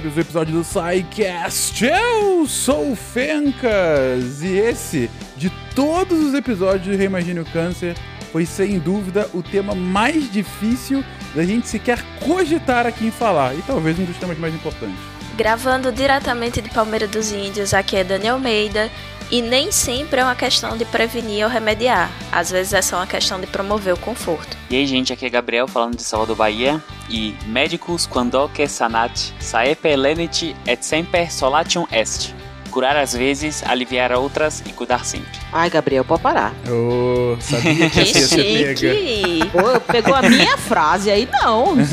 mais um episódio do SciCast. Eu sou o Fencas e esse, de todos os episódios do Reimagine o Câncer, foi sem dúvida o tema mais difícil da gente sequer cogitar aqui em falar e talvez um dos temas mais importantes. Gravando diretamente de Palmeira dos Índios, aqui é Daniel Almeida e nem sempre é uma questão de prevenir ou remediar. Às vezes é só uma questão de promover o conforto. E aí, gente, aqui é Gabriel falando de Salvador, Bahia. E médicos quando que sanat, saepe lenit et semper solatium est curar às vezes, aliviar outras e cuidar sempre. Ai, Gabriel, pode parar. Oh, sabia que, que chique. Pô, pegou a minha frase aí, não. eu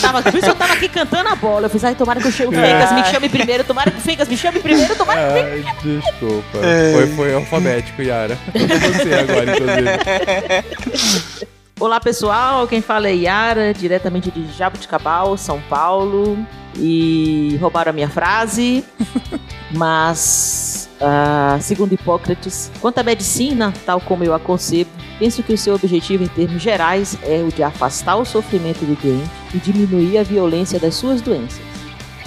tava, por isso eu tava aqui cantando a bola. Eu fiz, ai, tomara que o Fencas me chame primeiro, tomara que o Fencas me chame primeiro, tomara que Fencas... Desculpa. É. Foi, foi alfabético, Yara. Você agora, inclusive. Olá pessoal, quem fala é Yara, diretamente de Jabuticabal, São Paulo. E roubaram a minha frase, mas, uh, segundo Hipócrates, quanto à medicina, tal como eu a concebo, penso que o seu objetivo em termos gerais é o de afastar o sofrimento do doente e diminuir a violência das suas doenças,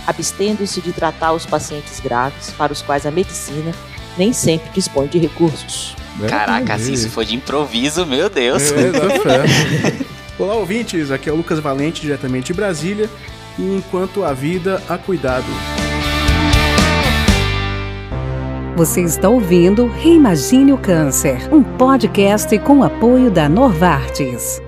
abstendo-se de tratar os pacientes graves para os quais a medicina nem sempre dispõe de recursos. Caraca, se isso foi de improviso, meu Deus. É, Olá, ouvintes. Aqui é o Lucas Valente, diretamente de Brasília. E enquanto a vida, há cuidado. Você está ouvindo Reimagine o Câncer, um podcast com apoio da Norvartes.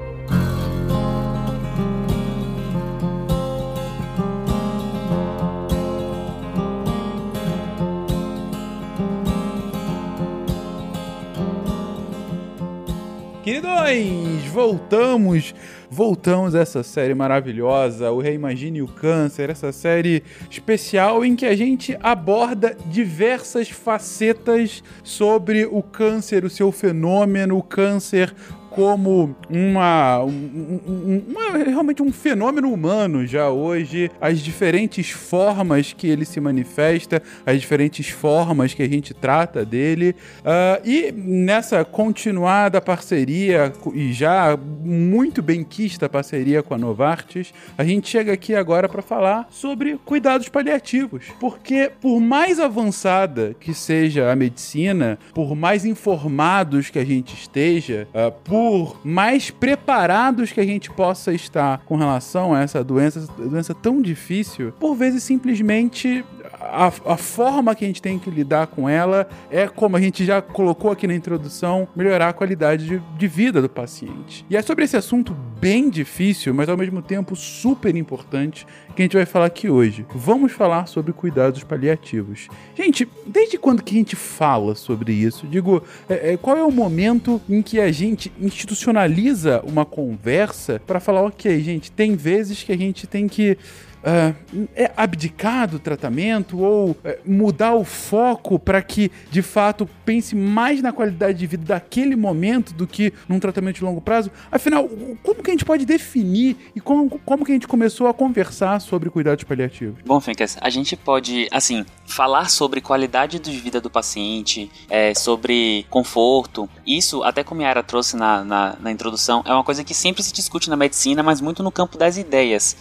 Voltamos, voltamos a essa série maravilhosa, o Reimagine o Câncer, essa série especial em que a gente aborda diversas facetas sobre o câncer, o seu fenômeno, o câncer como uma, um, uma, realmente um fenômeno humano já hoje, as diferentes formas que ele se manifesta, as diferentes formas que a gente trata dele. Uh, e nessa continuada parceria, e já muito bem quista parceria com a Novartis, a gente chega aqui agora para falar sobre cuidados paliativos. Porque por mais avançada que seja a medicina, por mais informados que a gente esteja, uh, por por mais preparados que a gente possa estar com relação a essa doença, doença tão difícil, por vezes simplesmente a, a, forma que a gente tem que lidar com ela é, como a gente já colocou aqui na introdução, melhorar a qualidade de, de, vida do paciente. E é sobre esse assunto bem difícil, mas ao mesmo tempo super importante, que a gente vai falar aqui hoje. Vamos falar sobre cuidados paliativos. Gente, desde quando que a gente fala sobre isso? Digo, é, é, qual é o momento em que a gente institucionaliza uma conversa para falar, ok, gente, tem vezes que a gente tem que uh, é abdicar do tratamento ou uh, mudar o foco para que de fato pense mais na qualidade de vida daquele momento do que num tratamento de longo prazo? Afinal, como que a gente pode definir e como, como que a gente começou a conversar sobre cuidados paliativos? Bom, Fencas, a gente pode, assim, falar sobre qualidade de vida do paciente, é, sobre conforto. Isso, até como a Yara trouxe na, na, na introdução, é uma coisa que sempre se discute na medicina, mas muito no campo das ideias.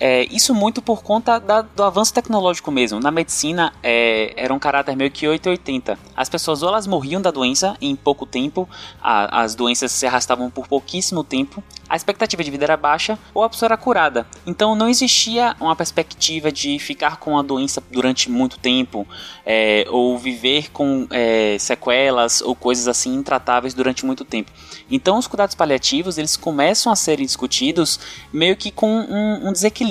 É, isso muito por conta da, do avanço tecnológico mesmo. Na medicina é, era um caráter meio que 880. As pessoas ou elas morriam da doença em pouco tempo, a, as doenças se arrastavam por pouquíssimo tempo, a expectativa de vida era baixa ou a pessoa era curada. Então não existia uma perspectiva de ficar com a doença durante muito tempo é, ou viver com é, sequelas ou coisas assim intratáveis durante muito tempo. Então os cuidados paliativos eles começam a serem discutidos meio que com um, um desequilíbrio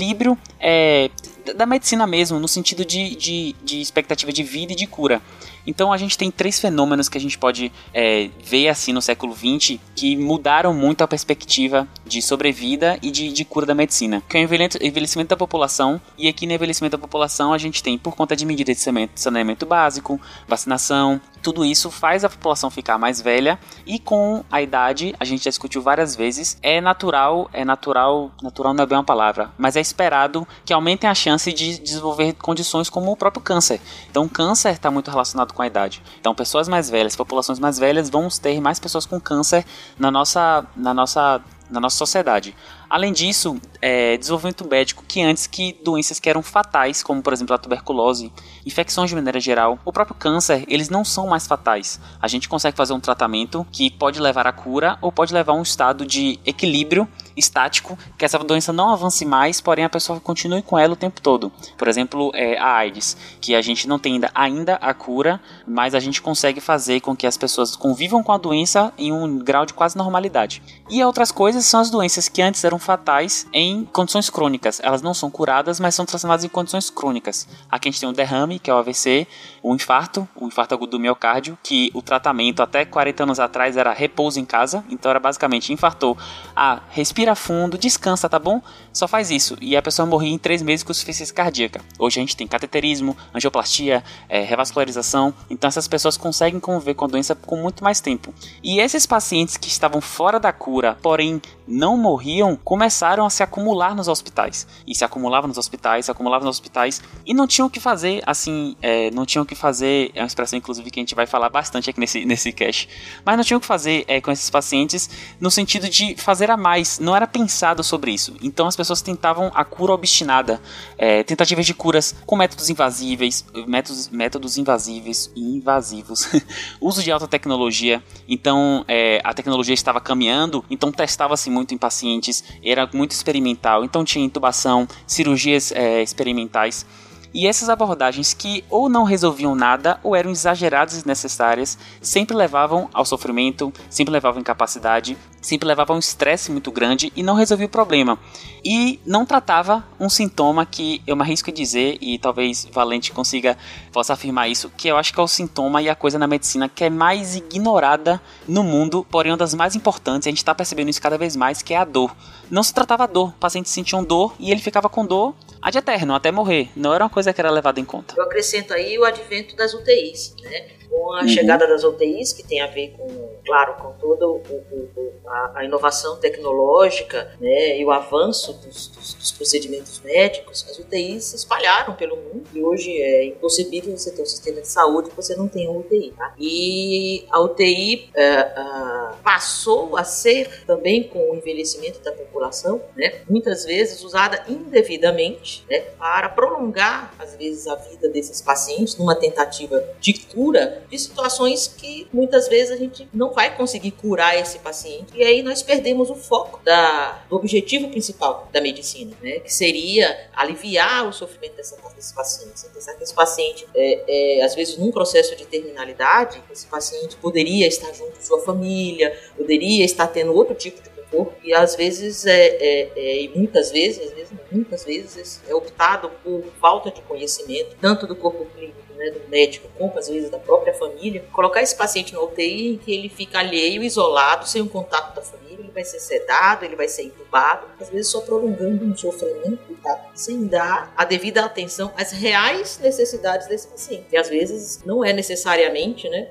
é, da medicina mesmo, no sentido de, de, de expectativa de vida e de cura. Então a gente tem três fenômenos que a gente pode é, ver assim no século XX que mudaram muito a perspectiva de sobrevida e de, de cura da medicina. Que é o envelhecimento da população, e aqui no envelhecimento da população a gente tem, por conta de medidas de saneamento básico, vacinação, tudo isso faz a população ficar mais velha e com a idade, a gente já discutiu várias vezes, é natural, é natural, natural não é bem uma palavra, mas é esperado que aumentem a chance de desenvolver condições como o próprio câncer. Então câncer está muito relacionado com a idade. Então, pessoas mais velhas, populações mais velhas, vão ter mais pessoas com câncer na nossa, na nossa na nossa sociedade. Além disso, é, desenvolvimento médico que antes que doenças que eram fatais, como por exemplo a tuberculose, infecções de maneira geral, o próprio câncer, eles não são mais fatais. A gente consegue fazer um tratamento que pode levar à cura ou pode levar a um estado de equilíbrio estático, que essa doença não avance mais, porém a pessoa continue com ela o tempo todo. Por exemplo, é, a AIDS, que a gente não tem ainda, ainda a cura, mas a gente consegue fazer com que as pessoas convivam com a doença em um grau de quase normalidade. E outras coisas são as doenças que antes eram fatais em condições crônicas. Elas não são curadas, mas são transformadas em condições crônicas. Aqui a gente tem o derrame, que é o AVC, o infarto, o infarto agudo do miocárdio, que o tratamento até 40 anos atrás era repouso em casa, então era basicamente infartou, ah, respira fundo, descansa, tá bom? Só faz isso. E a pessoa morria em 3 meses com insuficiência cardíaca. Hoje a gente tem cateterismo, angioplastia, é, revascularização, então essas pessoas conseguem conviver com a doença com muito mais tempo. E esses pacientes que estavam fora da cura, porém não morriam, começaram a se acumular nos hospitais. E se acumulavam nos hospitais, se acumulavam nos hospitais, e não tinham o que fazer, assim, é, não tinham o que fazer, é uma expressão inclusive que a gente vai falar bastante aqui nesse, nesse cast, mas não tinham o que fazer é, com esses pacientes no sentido de fazer a mais, não era pensado sobre isso. Então as pessoas tentavam a cura obstinada, é, tentativas de curas com métodos invasíveis, métodos, métodos invasíveis e invasivos, uso de alta tecnologia, então é, a tecnologia estava caminhando, então testava-se muito em pacientes, era muito experimental, então tinha intubação, cirurgias é, experimentais. E essas abordagens que ou não resolviam nada ou eram exageradas e desnecessárias sempre levavam ao sofrimento, sempre levavam à incapacidade, sempre levavam a um estresse muito grande e não resolvia o problema. E não tratava um sintoma que eu me arrisco a dizer, e talvez Valente consiga, possa afirmar isso, que eu acho que é o sintoma e a coisa na medicina que é mais ignorada no mundo, porém uma das mais importantes, a gente está percebendo isso cada vez mais, que é a dor. Não se tratava a dor, o paciente sentia dor e ele ficava com dor ad eterno, até morrer. Não era uma coisa que era levada em conta. Eu acrescento aí o advento das UTIs, né? Com a uhum. chegada das UTIs, que tem a ver com, claro, com toda o, o, a, a, inovação tecnológica né, e o avanço dos, dos, dos, procedimentos médicos, as UTIs se espalharam pelo mundo e hoje é impossível você ter um sistema de saúde que você não tenha uma UTI. Tá? E a UTI uh, uh, passou a ser também com o envelhecimento da população, né, muitas vezes usada indevidamente né, para prolongar, às vezes, a vida desses pacientes numa tentativa de cura de situações que muitas vezes a gente não vai conseguir curar esse paciente. E aí nós perdemos o foco da, do objetivo principal da medicina, né, que seria aliviar o sofrimento dessa, desse paciente. Pensar que esse paciente, é, é, às vezes, num processo de terminalidade, esse paciente poderia estar junto de sua família, poderia estar tendo outro tipo de corpo e às vezes é, é, é, e muitas vezes, às vezes muitas vezes é optado por falta de conhecimento tanto do corpo clínico né, do médico, como às vezes da própria família, colocar esse paciente no UTI em que ele fica alheio, isolado, sem o contato da família, ele vai ser sedado, ele vai ser entubado, às vezes só prolongando um sofrimento, tá? sem dar a devida atenção às reais necessidades desse paciente. E às vezes não é necessariamente, né,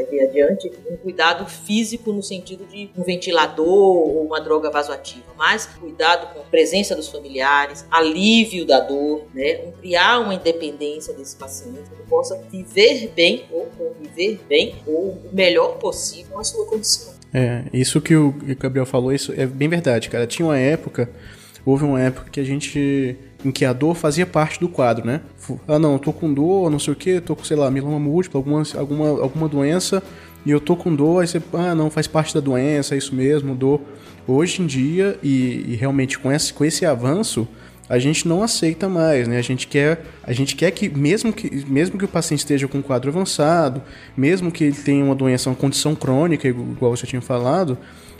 ver adiante, um cuidado físico no sentido de um ventilador ou uma droga vasoativa, mas cuidado com a presença dos familiares, alívio da dor, né? criar uma independência desse paciente que possa viver bem ou conviver bem ou o melhor possível a sua condição. É, isso que o Gabriel falou, isso é bem verdade, cara. Tinha uma época, houve uma época que a gente em que a dor fazia parte do quadro, né? Ah, não, eu tô com dor, não sei o que, tô com, sei lá, mieloma múltiplo, alguma, alguma, alguma doença, e eu tô com dor, aí você, ah, não, faz parte da doença, é isso mesmo, dor. Hoje em dia, e, e realmente com esse, com esse avanço, a gente não aceita mais, né? A gente quer, a gente quer que mesmo que mesmo que o paciente esteja com um quadro avançado, mesmo que ele tenha uma doença, uma condição crônica, igual você tinha falado,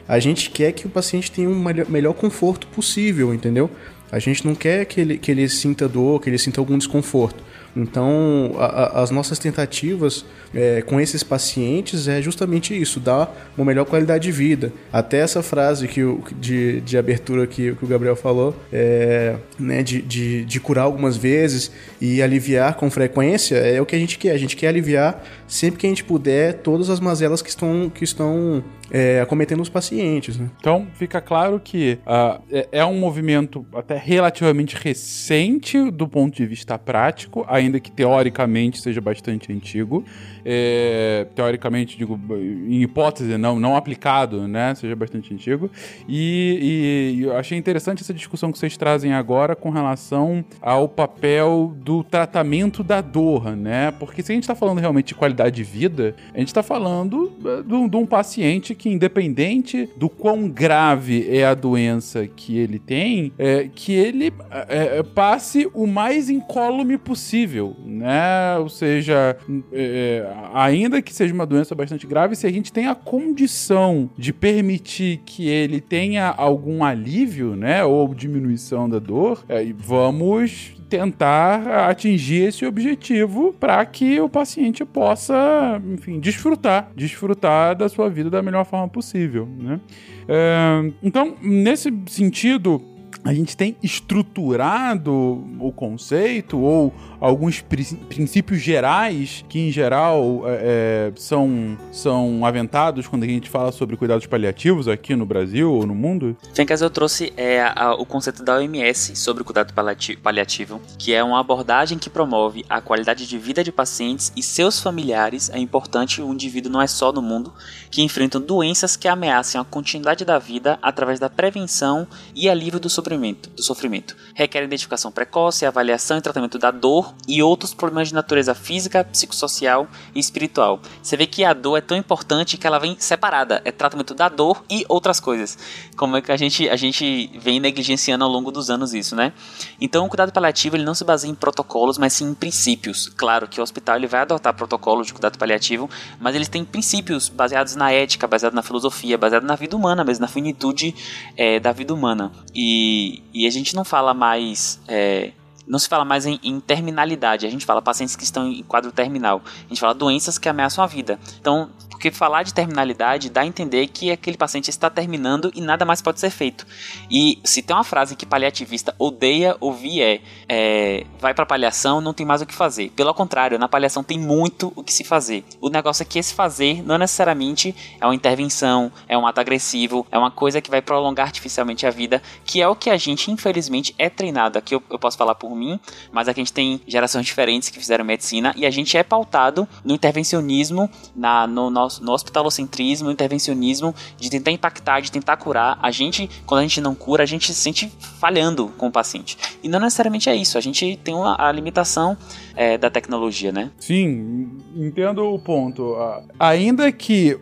a gente quer que o paciente tenha um melhor conforto possível, entendeu? A gente não quer que ele, que ele sinta dor, que ele sinta algum desconforto. Então, a, a, as nossas tentativas é, com esses pacientes é justamente isso, dar uma melhor qualidade de vida. Até essa frase que o, de, de abertura que, que o Gabriel falou, é, né, de, de, de, curar algumas vezes e aliviar com frequência, é o que a gente quer. A gente quer aliviar sempre que a gente puder todas as mazelas que estão, que estão é, acometendo os pacientes. Né? Então, fica claro que uh, é, um movimento até relativamente recente do ponto de vista prático, ainda que teoricamente seja bastante antigo. É, teoricamente, digo, em hipótese, não, não aplicado, né? Seja bastante antigo. E, e eu achei interessante essa discussão que vocês trazem agora com relação ao papel do tratamento da dor, né? Porque se a gente está falando realmente de qualidade de vida, a gente está falando eh, de um paciente que, independente do quão grave é a doença que ele tem, é, que ele é, passe o mais incólume possível, né? Ou seja, é, ainda que seja uma doença bastante grave, se a gente tem a condição de permitir que ele tenha algum alívio, né? Ou diminuição da dor, vamos tentar atingir esse objetivo para que o paciente possa, enfim, desfrutar, desfrutar da sua vida da melhor forma possível, né? É, então, nesse sentido, a gente tem estruturado o conceito ou alguns princípios gerais que, em geral, é, é, são, são aventados quando a gente fala sobre cuidados paliativos aqui no Brasil ou no mundo? Fencas, eu trouxe é, a, o conceito da OMS sobre o cuidado paliativo, que é uma abordagem que promove a qualidade de vida de pacientes e seus familiares. É importante, o indivíduo não é só no mundo, que enfrentam doenças que ameaçam a continuidade da vida através da prevenção e alívio do sofrimento. Do sofrimento. Requer identificação precoce, avaliação e tratamento da dor e outros problemas de natureza física, psicossocial e espiritual. Você vê que a dor é tão importante que ela vem separada, é tratamento da dor e outras coisas. Como é que a gente, a gente vem negligenciando ao longo dos anos isso, né? Então, o cuidado paliativo ele não se baseia em protocolos, mas sim em princípios. Claro que o hospital ele vai adotar protocolos de cuidado paliativo, mas eles têm princípios baseados na ética, baseados na filosofia, baseados na vida humana mesmo, na finitude é, da vida humana. E, e a gente não fala mais é, não se fala mais em, em, terminalidade, a gente fala pacientes que estão em quadro terminal, a gente fala doenças que ameaçam a vida. Então, porque falar de terminalidade dá a entender que aquele paciente está terminando e nada mais pode ser feito. E se tem uma frase que paliativista odeia ouvir é, é vai para paliação, não tem mais o que fazer. Pelo contrário, na paliação tem muito o que se fazer. O negócio é que esse fazer não necessariamente é uma intervenção, é um ato agressivo, é uma coisa que vai prolongar artificialmente a vida, que é o que a gente infelizmente é treinado. Aqui eu, eu posso falar por mim, mas aqui a gente tem gerações diferentes que fizeram medicina e a gente é pautado no intervencionismo, na, no nosso no hospitalocentrismo, intervencionismo, de tentar impactar, de tentar curar. A gente, quando a gente não cura, a gente se sente falhando com o paciente. E não necessariamente é isso. A gente tem uma, a limitação é, da tecnologia, né? Sim, entendo o ponto. Ainda que,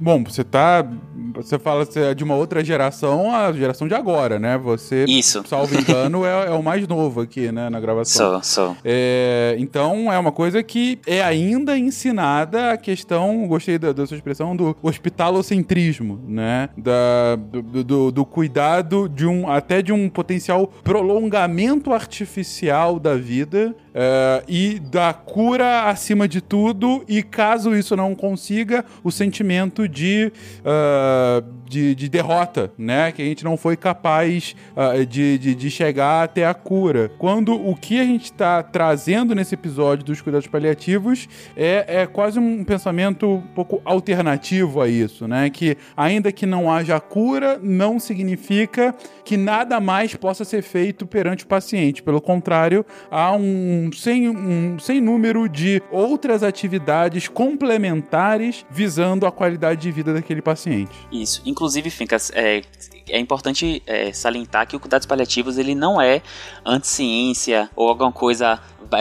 bom, você tá, você fala é de uma outra geração, a geração de agora, né? Você, isso. salvo engano, é, é o mais novo aqui, né, na gravação. Sou, sou. É, então é uma coisa que é ainda ensinada a questão, gostei da, da sua expressão, do hospitalocentrismo, né? Da, do, do, do cuidado de um, até de um potencial prolongamento artificial da vida Uh, e da cura acima de tudo, e caso isso não consiga, o sentimento de, uh, de, de, derrota, né? Que a gente não foi capaz uh, de, de, de, chegar até a cura. Quando o que a gente está trazendo nesse episódio dos cuidados paliativos é, é quase um pensamento um pouco alternativo a isso, né? Que ainda que não haja cura, não significa que nada mais possa ser feito perante o paciente. Pelo contrário, há um sem, um sem número de outras atividades complementares visando a qualidade de vida daquele paciente. Isso. Inclusive, Fincas, é, é importante é, salientar que o cuidados paliativos ele não é anticiência ou alguma coisa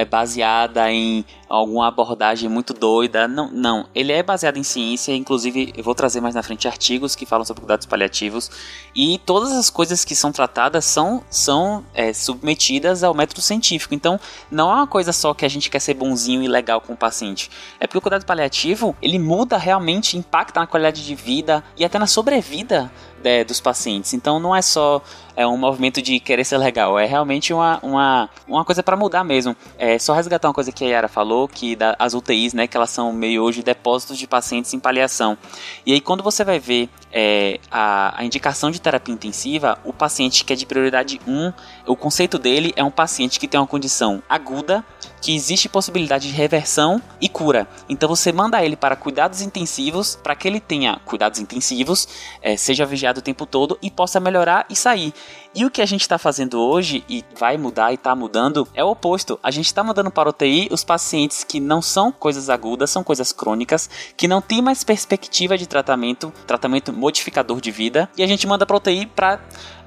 baseada em alguma abordagem muito doida. Não, não. Ele é baseado em ciência, inclusive eu vou trazer mais na frente artigos que falam sobre cuidados paliativos. E todas as coisas que são tratadas são, são é, submetidas ao método científico. Então, não é uma coisa só que a gente quer ser bonzinho e legal com o paciente. É porque o cuidado paliativo, ele muda realmente, impacta na qualidade de vida e até na sobrevida é, dos pacientes. Então não é só é, um movimento de querer ser legal, é realmente uma, uma, uma coisa para mudar mesmo. É só resgatar uma coisa que a Yara falou, que da, as UTIs, né, que elas são meio hoje depósitos de pacientes em paliação. E aí quando você vai ver é, a, a indicação de terapia intensiva, o paciente que é de prioridade 1, o conceito dele é um paciente que tem uma condição aguda que existe possibilidade de reversão e cura. Então você manda ele para cuidados intensivos, para que ele tenha cuidados intensivos, é, seja vigiado o tempo todo e possa melhorar e sair. E o que a gente está fazendo hoje, e vai mudar e está mudando, é o oposto. A gente está mandando para o UTI os pacientes que não são coisas agudas, são coisas crônicas, que não tem mais perspectiva de tratamento, tratamento modificador de vida, e a gente manda para UTI para.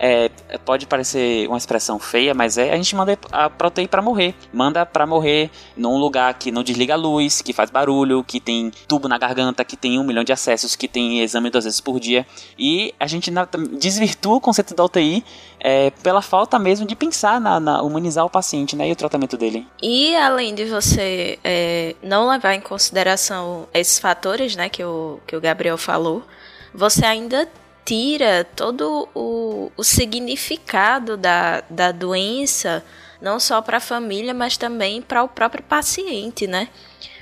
É, pode parecer uma expressão feia, mas é. A gente manda o UTI para morrer. Manda para morrer num lugar que não desliga a luz, que faz barulho, que tem tubo na garganta, que tem um milhão de acessos, que tem exame duas vezes por dia. E a gente desvirtua o conceito da UTI é, pela falta mesmo de pensar na, na, humanizar o paciente né, e o tratamento dele. E além de você é, não levar em consideração esses fatores né, que, o, que o Gabriel falou, você ainda tira todo o, o significado da, da doença, não só para a família, mas também para o próprio paciente, né?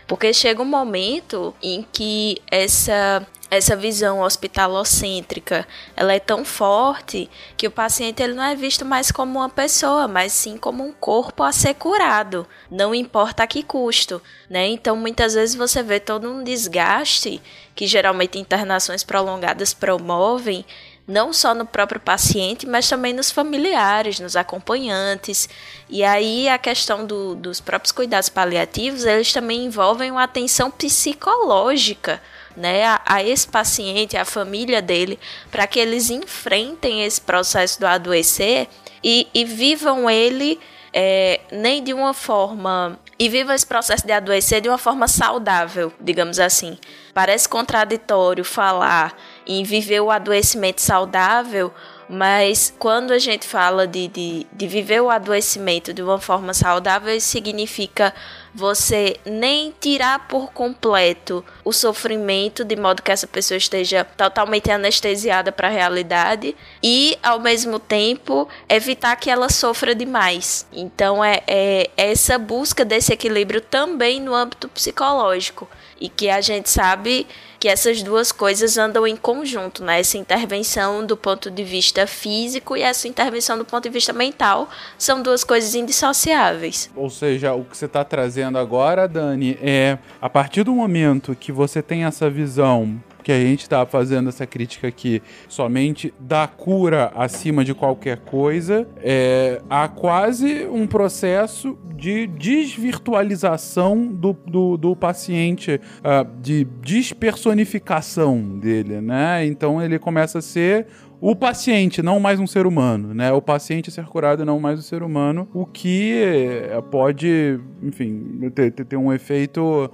Porque chega um momento em que essa essa visão hospitalocêntrica, ela é tão forte que o paciente ele não é visto mais como uma pessoa, mas sim como um corpo a ser curado, não importa a que custo, né? Então muitas vezes você vê todo um desgaste que geralmente internações prolongadas promovem não só no próprio paciente, mas também nos familiares, nos acompanhantes. E aí a questão do, dos próprios cuidados paliativos, eles também envolvem uma atenção psicológica né, a, a esse paciente, a família dele, para que eles enfrentem esse processo do adoecer e, e vivam ele é, nem de uma forma. E vivam esse processo de adoecer de uma forma saudável, digamos assim. Parece contraditório falar em viver o adoecimento saudável, mas quando a gente fala de, de, de viver o adoecimento de uma forma saudável, isso significa você nem tirar por completo o sofrimento de modo que essa pessoa esteja totalmente anestesiada para a realidade e ao mesmo tempo evitar que ela sofra demais. Então é, é essa busca desse equilíbrio também no âmbito psicológico e que a gente sabe que essas duas coisas andam em conjunto, né? Essa intervenção do ponto de vista físico e essa intervenção do ponto de vista mental são duas coisas indissociáveis. Ou seja, o que você está trazendo agora, Dani, é a partir do momento que você tem essa visão que a gente está fazendo essa crítica aqui somente da cura acima de qualquer coisa, é, há quase um processo de desvirtualização do, do, do paciente, uh, de despersonificação dele, né? Então ele começa a ser o paciente, não mais um ser humano, né? O paciente ser curado não mais o ser humano, o que eh, pode, enfim, ter, ter um efeito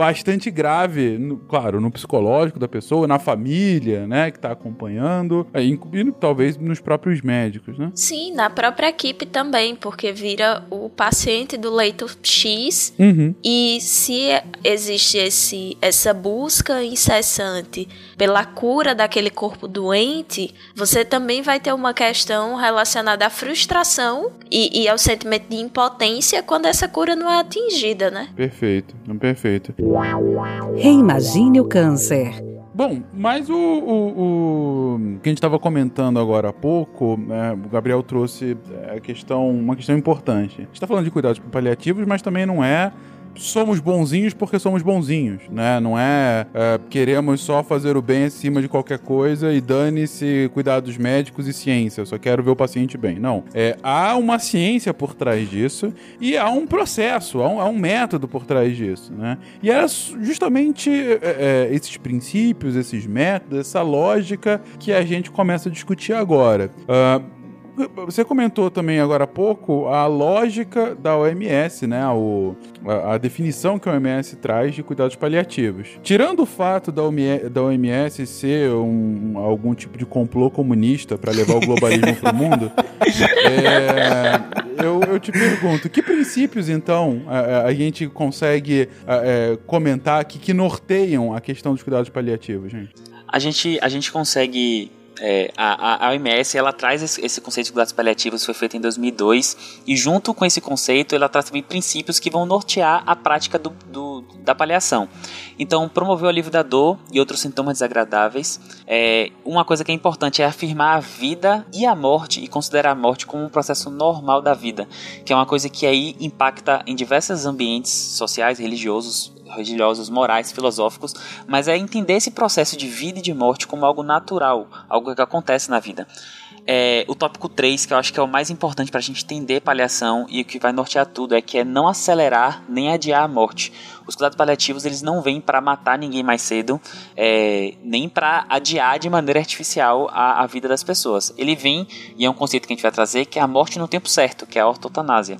bastante grave, no, claro, no psicológico da pessoa, na família, né, que está acompanhando, é, e talvez nos próprios médicos, né? Sim, na própria equipe também, porque vira o paciente do leito X uhum. e se existe esse, essa busca incessante pela cura daquele corpo doente, você também vai ter uma questão relacionada à frustração e, e ao sentimento de impotência quando essa cura não é atingida, né? Perfeito, perfeito. Reimagine o câncer. Bom, mas o, o, o, que a gente estava comentando agora há pouco, né, o Gabriel trouxe é, a questão, uma questão importante. A gente está falando de cuidados paliativos, mas também não é somos bonzinhos porque somos bonzinhos, né? Não é, é queremos só fazer o bem acima de qualquer coisa e dane-se cuidados médicos e ciência, eu só quero ver o paciente bem. Não. É, há uma ciência por trás disso e há um processo, há um, há um método por trás disso, né? E era justamente é, é esses princípios, esses métodos, essa lógica que a gente começa a discutir agora. Uh, você comentou também agora há pouco a lógica da OMS, né? O, a, a, definição que a OMS traz de cuidados paliativos. Tirando o fato da, da OMS ser um, algum tipo de complô comunista para levar o globalismo para o mundo, é, eu, eu, te pergunto, que princípios então a, a gente consegue é, comentar que, que norteiam a questão dos cuidados paliativos, gente? A gente, a gente consegue é, a, a OMS ela traz esse, esse, conceito de cuidados paliativos, foi feito em 2002, e junto com esse conceito ela traz também princípios que vão nortear a prática do, do da paliação. Então, promover o alívio da dor e outros sintomas desagradáveis. É, uma coisa que é importante é afirmar a vida e a morte e considerar a morte como um processo normal da vida, que é uma coisa que aí impacta em diversos ambientes sociais, religiosos, religiosos, morais, filosóficos, mas é entender esse processo de vida e de morte como algo natural, algo que acontece na vida é, o tópico 3, que eu acho que é o mais importante para a gente entender paliação e o que vai nortear tudo, é que é não acelerar nem adiar a morte. Os cuidados paliativos eles não vêm para matar ninguém mais cedo, é, nem para adiar de maneira artificial a, a, vida das pessoas. Ele vem, e é um conceito que a gente vai trazer, que é a morte no tempo certo, que é a ortotanásia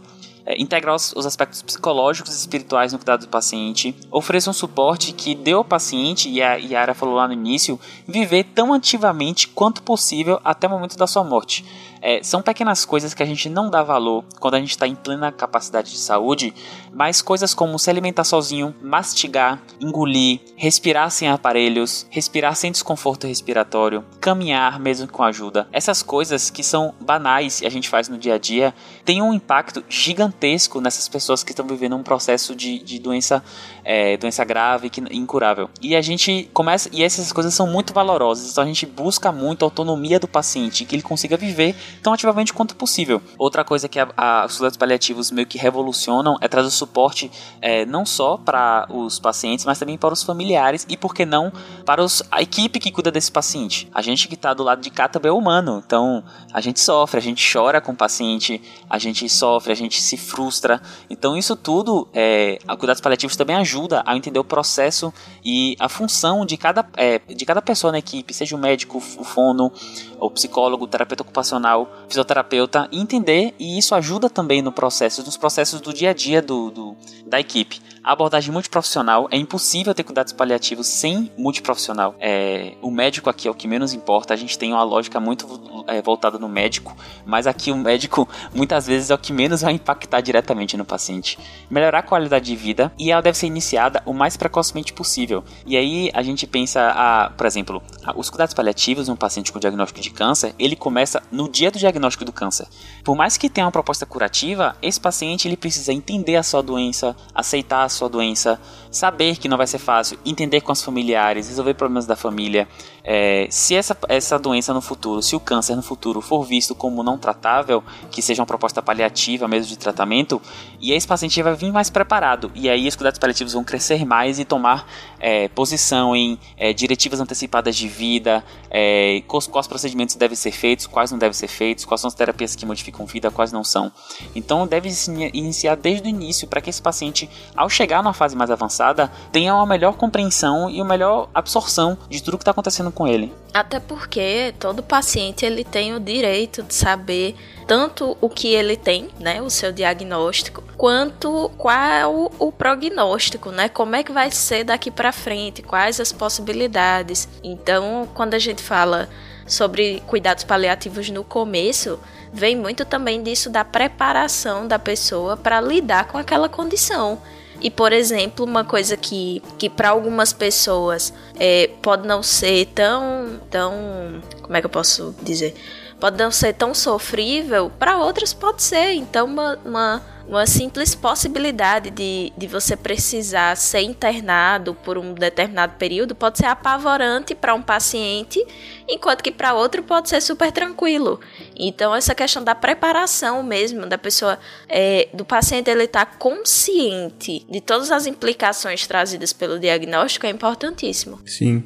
é, integrar os, os, aspectos psicológicos e espirituais no cuidado do paciente, ofereça um suporte que dê ao paciente, e a Yara falou lá no início, viver tão ativamente quanto possível até o momento da sua morte. É, são pequenas coisas que a gente não dá valor quando a gente está em plena capacidade de saúde, mas coisas como se alimentar sozinho, mastigar, engolir, respirar sem aparelhos, respirar sem desconforto respiratório, caminhar mesmo com ajuda. Essas coisas que são banais e a gente faz no dia a dia têm um impacto gigantesco nessas pessoas que estão vivendo um processo de, de doença, é, doença grave que incurável. E a gente começa e essas coisas são muito valorosas, então a gente busca muito a autonomia do paciente, que ele consiga viver tão ativamente quanto possível. Outra coisa que a, a, os cuidados paliativos meio que revolucionam é trazer suporte é, não só para os pacientes, mas também para os familiares e, por que não, para os, a equipe que cuida desse paciente. A gente que está do lado de cá também é humano, então a gente sofre, a gente chora com o paciente, a gente sofre, a gente se frustra. Então isso tudo, é, a cuidados paliativos também ajuda a entender o processo e a função de cada, é, de cada pessoa na equipe, seja o médico, o fono, o psicólogo, terapeuta ocupacional, fisioterapeuta, entender, e isso ajuda também no processo, nos processos do dia a dia do, do da equipe. A abordagem multiprofissional é impossível ter cuidados paliativos sem multiprofissional. É, o médico aqui é o que menos importa. A gente tem uma lógica muito é, voltada no médico, mas aqui o médico muitas vezes é o que menos vai impactar diretamente no paciente. Melhorar a qualidade de vida e ela deve ser iniciada o mais precocemente possível. E aí a gente pensa, a, por exemplo, a, os cuidados paliativos de um paciente com diagnóstico de câncer, ele começa no dia do diagnóstico do câncer. Por mais que tenha uma proposta curativa, esse paciente ele precisa entender a sua doença, aceitar sua doença, saber que não vai ser fácil, entender com os familiares, resolver problemas da família. É, se essa, essa doença no futuro, se o câncer no futuro for visto como não tratável, que seja uma proposta paliativa mesmo de tratamento, e esse paciente vai vir mais preparado. E aí os cuidados paliativos vão crescer mais e tomar é, posição em é, diretivas antecipadas de vida, é, quais, quais procedimentos devem ser feitos, quais não devem ser feitos, quais são as terapias que modificam vida, quais não são. Então deve iniciar desde o início para que esse paciente, ao chegar numa fase mais avançada, tenha uma melhor compreensão e uma melhor absorção de tudo que está acontecendo com ele. Até porque todo paciente ele tem o direito de saber tanto o que ele tem, né, o seu diagnóstico, quanto qual o prognóstico, né, como é que vai ser daqui para frente, quais as possibilidades. Então, quando a gente fala sobre cuidados paliativos no começo, vem muito também disso da preparação da pessoa para lidar com aquela condição. E, por exemplo, uma coisa que, que para algumas pessoas é, pode não ser tão, tão. Como é que eu posso dizer? Pode não ser tão sofrível, para outras pode ser. Então, uma, uma uma simples possibilidade de, de você precisar ser internado por um determinado período pode ser apavorante para um paciente, enquanto que para outro pode ser super tranquilo. Então, essa questão da preparação mesmo, da pessoa, é, do paciente ele estar tá consciente de todas as implicações trazidas pelo diagnóstico é importantíssimo. Sim.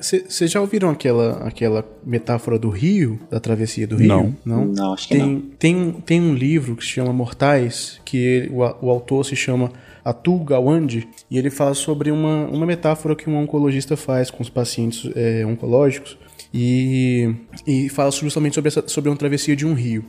Vocês é, já ouviram aquela, aquela metáfora do rio, da travessia do rio? Não. Não, não acho que tem, não. Tem, tem um livro que se chama Mortais, que ele, o, o autor se chama Atul Gawande, e ele fala sobre uma, uma metáfora que um oncologista faz com os pacientes é, oncológicos, e, e fala justamente sobre, essa, sobre uma travessia de um rio.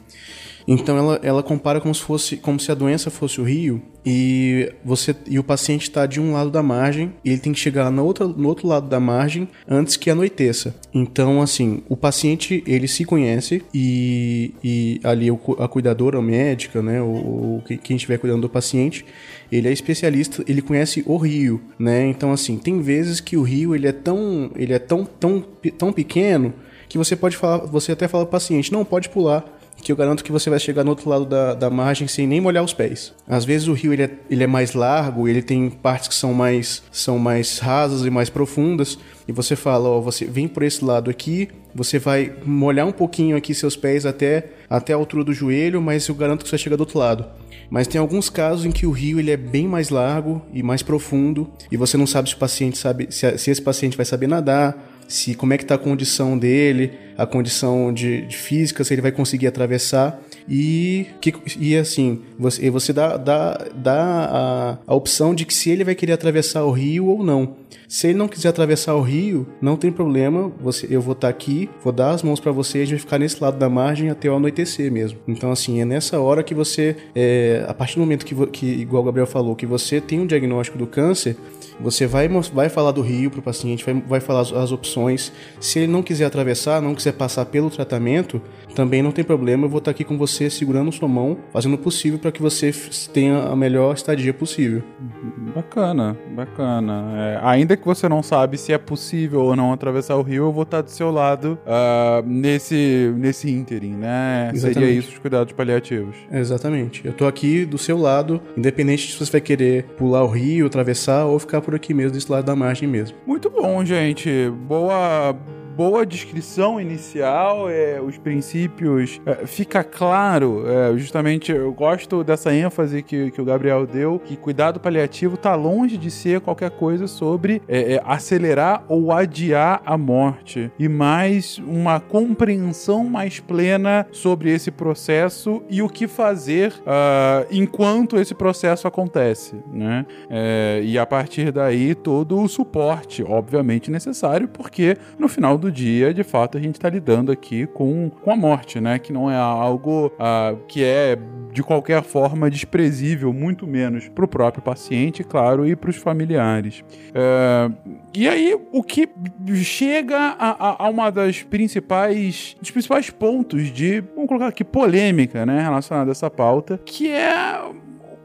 Então ela, ela compara como se fosse como se a doença fosse o rio e você e o paciente está de um lado da margem e ele tem que chegar no outro, no outro lado da margem antes que anoiteça. Então assim o paciente ele se conhece e, e ali a cuidadora, a médica, né, o, quem estiver cuidando do paciente, ele é especialista, ele conhece o rio, né? Então assim tem vezes que o rio ele é tão ele é tão tão tão pequeno que você pode falar, você até fala o paciente não pode pular que eu garanto que você vai chegar no outro lado da, da margem sem nem molhar os pés. Às vezes o rio ele é, ele é mais largo, ele tem partes que são mais, são mais rasas e mais profundas, e você fala, ó, você vem por esse lado aqui, você vai molhar um pouquinho aqui seus pés até, até a altura do joelho, mas eu garanto que você chega do outro lado. Mas tem alguns casos em que o rio ele é bem mais largo e mais profundo, e você não sabe se o paciente sabe se, se esse paciente vai saber nadar, se como é que está a condição dele, a condição de, de, física, se ele vai conseguir atravessar. E, que, e assim, você, você dá, dá, dá a, a opção de que se ele vai querer atravessar o rio ou não. Se ele não quiser atravessar o rio, não tem problema. Você, eu vou estar tá aqui, vou dar as mãos para você e a gente vai ficar nesse lado da margem até o anoitecer mesmo. Então, assim, é nessa hora que você, é, a partir do momento que, que, igual o Gabriel falou, que você tem um diagnóstico do câncer, você vai, vai falar do rio para o paciente, vai, vai falar as, as, opções. Se ele não quiser atravessar, não quiser passar pelo tratamento, também não tem problema. Eu vou estar aqui com você segurando sua mão, fazendo o possível para que você tenha a melhor estadia possível. Bacana, bacana. É, ainda que você não sabe se é possível ou não atravessar o rio, eu vou estar do seu lado uh, nesse, nesse ínterim, né? Exatamente. Seria isso os cuidados paliativos. Exatamente. Eu estou aqui do seu lado, independente se você vai querer pular o rio, atravessar ou ficar por aqui mesmo, desse lado da margem mesmo. Muito bom, gente. Boa boa descrição inicial, é, os princípios, é, fica claro, é, justamente eu gosto dessa ênfase que, que o Gabriel deu, que cuidado paliativo está longe de ser qualquer coisa sobre é, é, acelerar ou adiar a morte, e mais uma compreensão mais plena sobre esse processo e o que fazer uh, enquanto esse processo acontece, né? É, e a partir daí todo o suporte, obviamente necessário, porque no final do dia, de fato, a gente está lidando aqui com, com a morte, né? Que não é algo uh, que é de qualquer forma desprezível, muito menos para o próprio paciente, claro, e para os familiares. Uh, e aí, o que chega a, a, a, uma das principais, dos principais pontos de, vamos colocar aqui, polêmica, né, relacionada a essa pauta, que é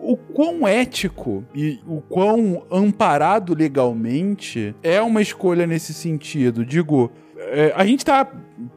o quão ético e o quão amparado legalmente é uma escolha nesse sentido. Digo, é, a gente tá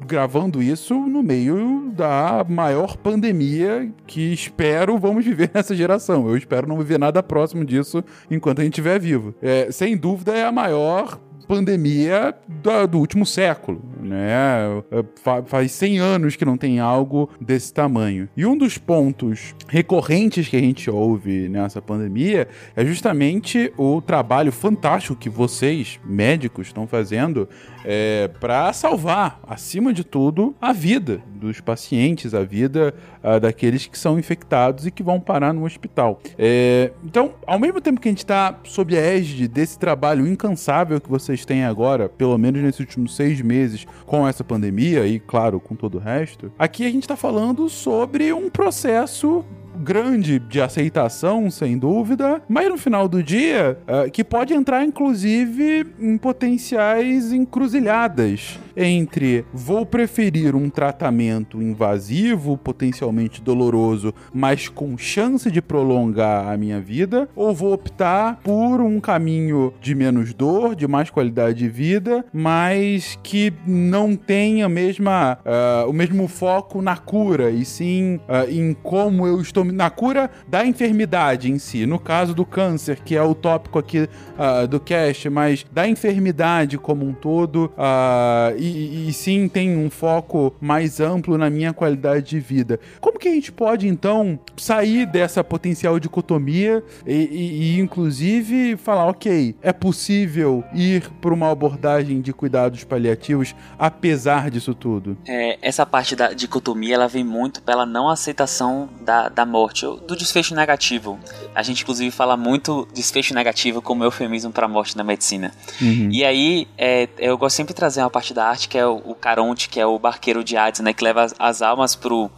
gravando isso no meio da maior pandemia que espero vamos viver nessa geração. Eu espero não viver nada próximo disso enquanto a gente estiver vivo. É, sem dúvida é a maior pandemia do, do último século, né? É, faz 100 anos que não tem algo desse tamanho. E um dos pontos recorrentes que a gente ouve nessa pandemia é justamente o trabalho fantástico que vocês, médicos, estão fazendo é, para salvar, acima de tudo, a vida dos pacientes, a vida uh, daqueles que são infectados e que vão parar no hospital. É, então, ao mesmo tempo que a gente está sob a égide desse trabalho incansável que vocês têm agora, pelo menos nesses últimos seis meses, com essa pandemia e, claro, com todo o resto, aqui a gente está falando sobre um processo grande de aceitação, sem dúvida, mas no final do dia, uh, que pode entrar inclusive em potenciais encruzilhadas entre vou preferir um tratamento invasivo, potencialmente doloroso, mas com chance de prolongar a minha vida, ou vou optar por um caminho de menos dor, de mais qualidade de vida, mas que não tenha mesma, uh, o mesmo foco na cura, e sim uh, em como eu estou na cura da enfermidade em si. No caso do câncer, que é o tópico aqui uh, do cast, mas da enfermidade como um todo, uh, e, e, sim tem um foco mais amplo na minha qualidade de vida. Como que a gente pode então sair dessa potencial dicotomia e, e, e inclusive falar, ok, é possível ir por uma abordagem de cuidados paliativos apesar disso tudo? É, essa parte da dicotomia ela vem muito pela não aceitação da, da morte, do desfecho negativo. A gente inclusive fala muito desfecho negativo como eufemismo para a morte na medicina. Uhum. E aí é, eu gosto sempre de trazer uma parte da arte que é o, o Caronte, que é o barqueiro de Hades, né, que leva as, as almas pro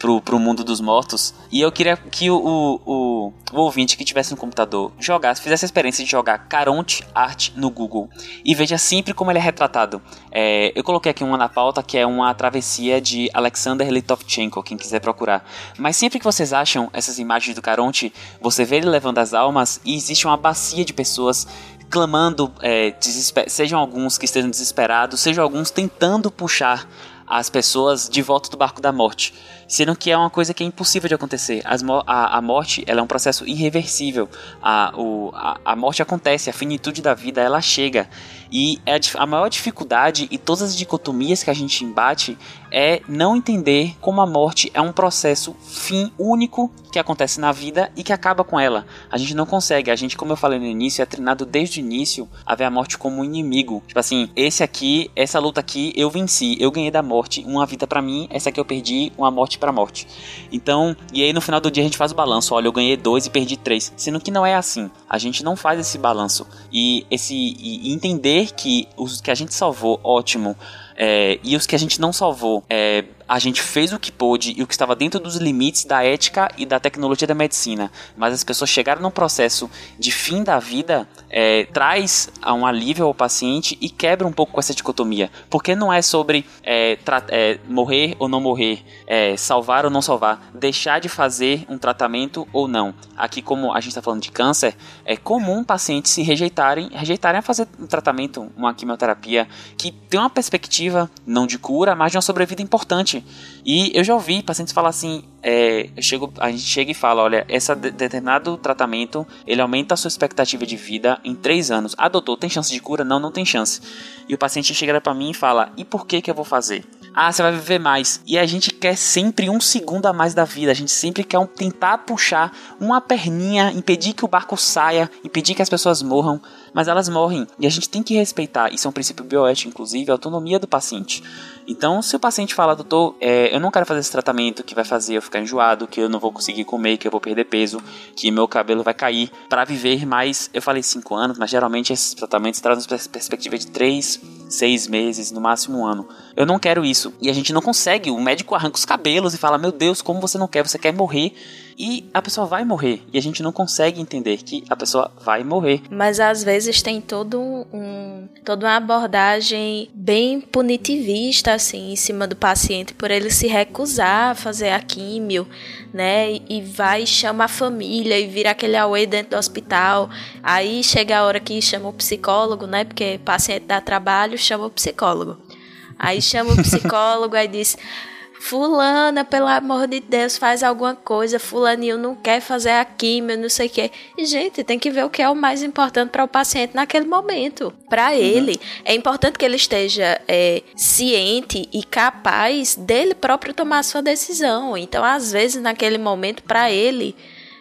pro, pro mundo dos mortos. E eu queria que o, o, o ouvinte que tivesse um computador jogasse, fizesse a experiência de jogar Caronte Art no Google e veja sempre como ele é retratado. É, eu coloquei aqui uma na pauta que é uma travessia de Alexander Litovchenko, quem quiser procurar. Mas sempre que vocês acham essas imagens do Caronte, você vê ele levando as almas e existe uma bacia de pessoas clamando, é, sejam alguns que estejam desesperados, sejam alguns tentando puxar as pessoas de volta do barco da morte, sendo que é uma coisa que é impossível de acontecer. As, a, a, morte ela é um processo irreversível. A, o, a, a, morte acontece, a finitude da vida ela chega. E é a, a maior dificuldade e todas as dicotomias que a gente embate é não entender como a morte é um processo fim único que acontece na vida e que acaba com ela. A gente não consegue, a gente, como eu falei no início, é treinado desde o início a ver a morte como um inimigo. Tipo assim, esse aqui, essa luta aqui, eu venci, eu ganhei da morte, uma vida para mim, essa aqui eu perdi, uma morte pra morte. Então, e aí no final do dia a gente faz o balanço, olha, eu ganhei dois e perdi três. Sendo que não é assim. A gente não faz esse balanço. E esse e entender que os que a gente salvou, ótimo. É, e os que a gente não salvou, é, a gente fez o que pôde e o que estava dentro dos limites da ética e da tecnologia da medicina, mas as pessoas chegaram num processo de fim da vida, é, traz um alívio ao paciente e quebra um pouco com essa dicotomia, porque não é sobre é, é, morrer ou não morrer, é, salvar ou não salvar, deixar de fazer um tratamento ou não. Aqui, como a gente está falando de câncer, é comum pacientes se rejeitarem, rejeitarem a fazer um tratamento, uma quimioterapia que tem uma perspectiva não de cura, mas de uma sobrevida importante e eu já ouvi pacientes falar assim, é, chego, a gente chega e fala, olha, esse determinado tratamento, ele aumenta a sua expectativa de vida em 3 anos. Ah, doutor, tem chance de cura? Não, não tem chance. E o paciente chega para mim e fala, e por que que eu vou fazer? Ah, você vai viver mais. E a gente quer sempre um segundo a mais da vida. A gente sempre quer um, tentar puxar uma perninha, impedir que o barco saia, impedir que as pessoas morram. Mas elas morrem. E a gente tem que respeitar. Isso é um princípio bioético, inclusive, a autonomia do paciente. Então, se o paciente fala, doutor, é, eu não quero fazer esse tratamento que vai fazer eu ficar enjoado, que eu não vou conseguir comer, que eu vou perder peso, que meu cabelo vai cair, para viver mais, eu falei 5 anos, mas geralmente esses tratamentos trazem perspectiva de 3, 6 meses, no máximo um ano. Eu não quero isso. E a gente não consegue. O médico arranca os cabelos e fala: Meu Deus, como você não quer? Você quer morrer e a pessoa vai morrer. E a gente não consegue entender que a pessoa vai morrer. Mas às vezes tem todo um, toda uma abordagem bem punitivista, assim, em cima do paciente, por ele se recusar a fazer a químio, né? E vai chama a família e vira aquele away dentro do hospital. Aí chega a hora que chama o psicólogo, né? Porque paciente dá trabalho, chama o psicólogo. Aí chama o psicólogo, aí diz: Fulana, pelo amor de Deus, faz alguma coisa. Fulaninho não quer fazer a químio, não sei o quê. E, gente, tem que ver o que é o mais importante para o paciente naquele momento. Para uhum. ele, é importante que ele esteja é, ciente e capaz dele próprio tomar a sua decisão. Então, às vezes, naquele momento, para ele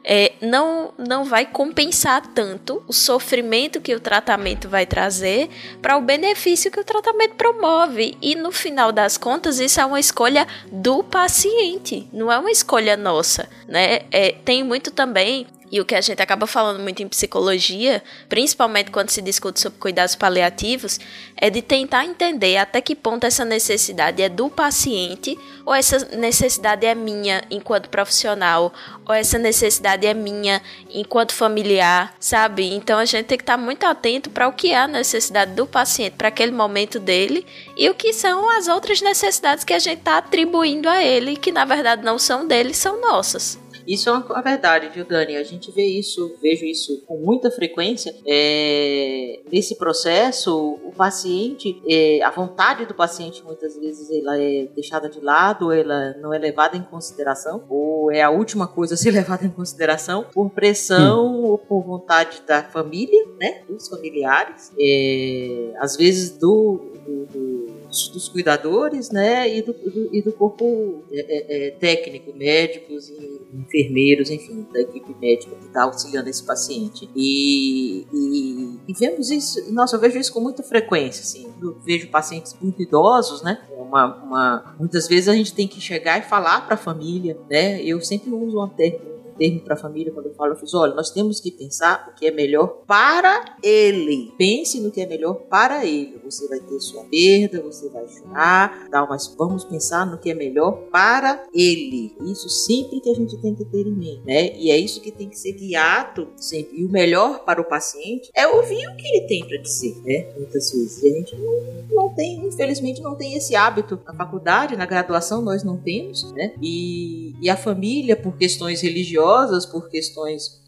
é, não, não vai compensar tanto o sofrimento que o tratamento vai trazer para o benefício que o tratamento promove. E no final das contas, isso é uma escolha do paciente, não é uma escolha nossa. Né? É, tem muito também e o que a gente acaba falando muito em psicologia, principalmente quando se discute sobre cuidados paliativos, é de tentar entender até que ponto essa necessidade é do paciente, ou essa necessidade é minha enquanto profissional, ou essa necessidade é minha enquanto familiar, sabe? Então a gente tem que estar muito atento para o que é a necessidade do paciente para aquele momento dele e o que são as outras necessidades que a gente está atribuindo a ele, que na verdade não são dele, são nossas. Isso é uma verdade, viu, Dani? A gente vê isso, vejo isso com muita frequência. É, nesse processo, o paciente, é, a vontade do paciente muitas vezes ela é deixada de lado, ela não é levada em consideração, ou é a última coisa a ser levada em consideração por pressão hum. ou por vontade da família, né? Dos familiares, é, às vezes do, do, do dos cuidadores, né, e do, do e do corpo é, é, é técnico, médicos e enfermeiros, enfim, da equipe médica que está auxiliando esse paciente. E, e, e, vemos isso, nossa, eu vejo isso com muita frequência, assim, eu vejo pacientes muito idosos, né, uma, uma, muitas vezes a gente tem que chegar e falar para a família, né, eu sempre uso uma termo termo para a família quando eu falo, eu fiz, olha, nós temos que pensar o que é melhor para ele. Pense no que é melhor para ele. Você vai ter sua perda, você vai chorar, tal, mas vamos pensar no que é melhor para ele. Isso sempre que a gente tem que ter em mente, né? E é isso que tem que ser guiado sempre. E o melhor para o paciente é ouvir o que ele tem para dizer, né? Muitas vezes. E a gente não, não tem, infelizmente, não tem esse hábito. Na faculdade, na graduação, nós não temos, né? E, e a família, por questões religiosas, por questões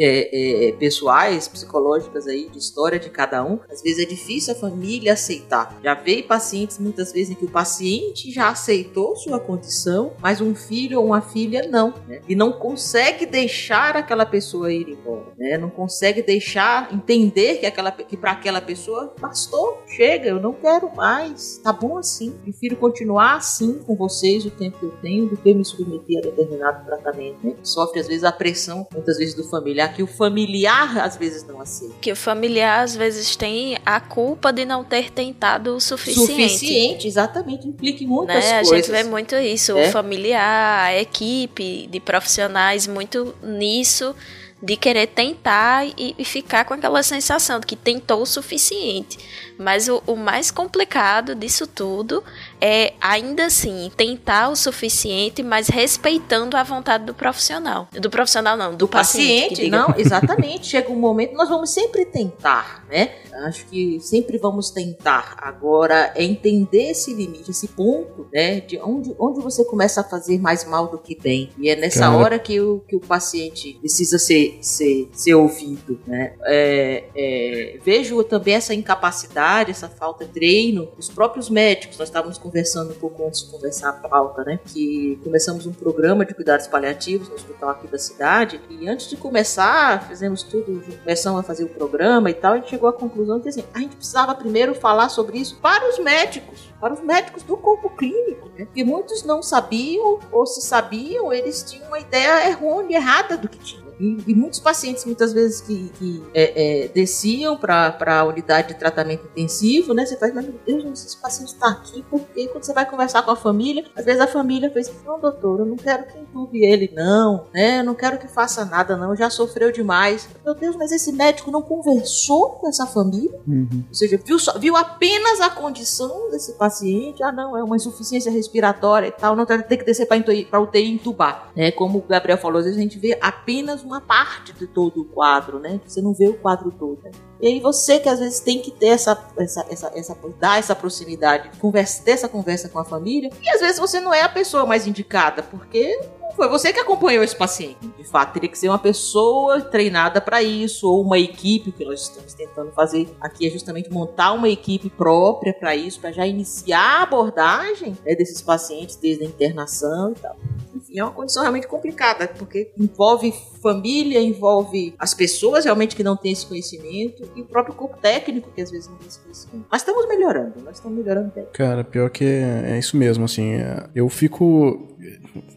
é, é, pessoais, psicológicas aí, de história de cada um, às vezes é difícil a família aceitar. Já veio pacientes muitas vezes em que o paciente já aceitou sua condição, mas um filho ou uma filha não, né? E não consegue deixar aquela pessoa ir embora, né? Não consegue deixar entender que que para aquela pessoa bastou, chega, eu não quero mais, tá bom assim. Prefiro continuar assim com vocês o tempo que eu tenho do que me submeter a determinado tratamento. Né? Sofre às vezes a pressão, muitas vezes do familiar que o familiar às vezes não aceita. Que o familiar às vezes tem a culpa de não ter tentado o suficiente. Suficiente, exatamente, implica em muitas né? coisas. A gente vê muito isso, É. o familiar, a equipe de profissionais muito nisso de querer tentar e, e ficar com aquela sensação de que tentou o suficiente. Mas o, o mais complicado disso tudo é, ainda assim, tentar o suficiente, mas respeitando a vontade do profissional. Do profissional não, do, do paciente. paciente, não, exatamente. Chega um momento, nós vamos sempre tentar, né? Acho que sempre vamos tentar. Agora é entender esse limite, esse ponto, né? De onde, onde você começa a fazer mais mal do que bem. E é nessa Cara. hora que o, que o paciente precisa ser, ser, ser ouvido, né? É, é, vejo também essa incapacidade, essa falta de treino dos próprios médicos. Nós estávamos conversando pouco antes de conversar a pauta, né? Que começamos um programa de cuidados paliativos no hospital aqui da cidade. E antes de começar, fizemos tudo, começamos a fazer o programa e tal. Gente chegou à conclusão que assim, a gente precisava primeiro falar sobre isso para os médicos, para os médicos do corpo clínico, né? Porque muitos não sabiam, ou se sabiam, eles tinham uma ideia errônea, errada do que tinham. E, e muitos pacientes, muitas vezes, que, que, é, é, desciam para a unidade de tratamento intensivo, né? Você faz, mas meu Deus, esse paciente está aqui porque quando você vai conversar com a família, às vezes a família fez, não, doutor, eu não quero que entube ele, não, né? Eu não quero que faça nada, não, já sofreu demais. Meu Deus, mas esse médico não conversou com essa família? Uhum. Ou seja, viu, só- viu apenas a condição desse paciente. Ah, não, é uma insuficiência respiratória e tal. Não tem que descer para UTI entubar. Né? Como o Gabriel falou, às vezes a gente vê apenas uma parte de todo o quadro, né? Você não vê o quadro todo. E aí você que às vezes tem que ter essa, essa, essa, essa dar essa proximidade, conversa, ter essa conversa com a família. E às vezes você não é a pessoa mais indicada, porque foi você que acompanhou esse paciente. De fato, teria que ser uma pessoa treinada para isso, ou uma equipe, o que nós estamos tentando fazer aqui é justamente montar uma equipe própria para isso, para já iniciar a abordagem né, desses pacientes desde a internação e tal. Enfim, é uma condição realmente complicada, porque envolve família, envolve as pessoas realmente que não têm esse conhecimento e o próprio corpo técnico que às vezes não conhecimento. Mas estamos melhorando, nós estamos melhorando bem. Cara, pior que é, é isso mesmo, assim. é, eu fico.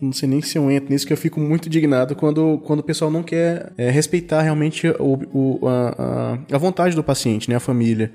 Não sei nem se eu entro nisso, que eu fico muito indignado quando, quando o pessoal não quer é, respeitar realmente o, o- a, a, a vontade do paciente, né? A família.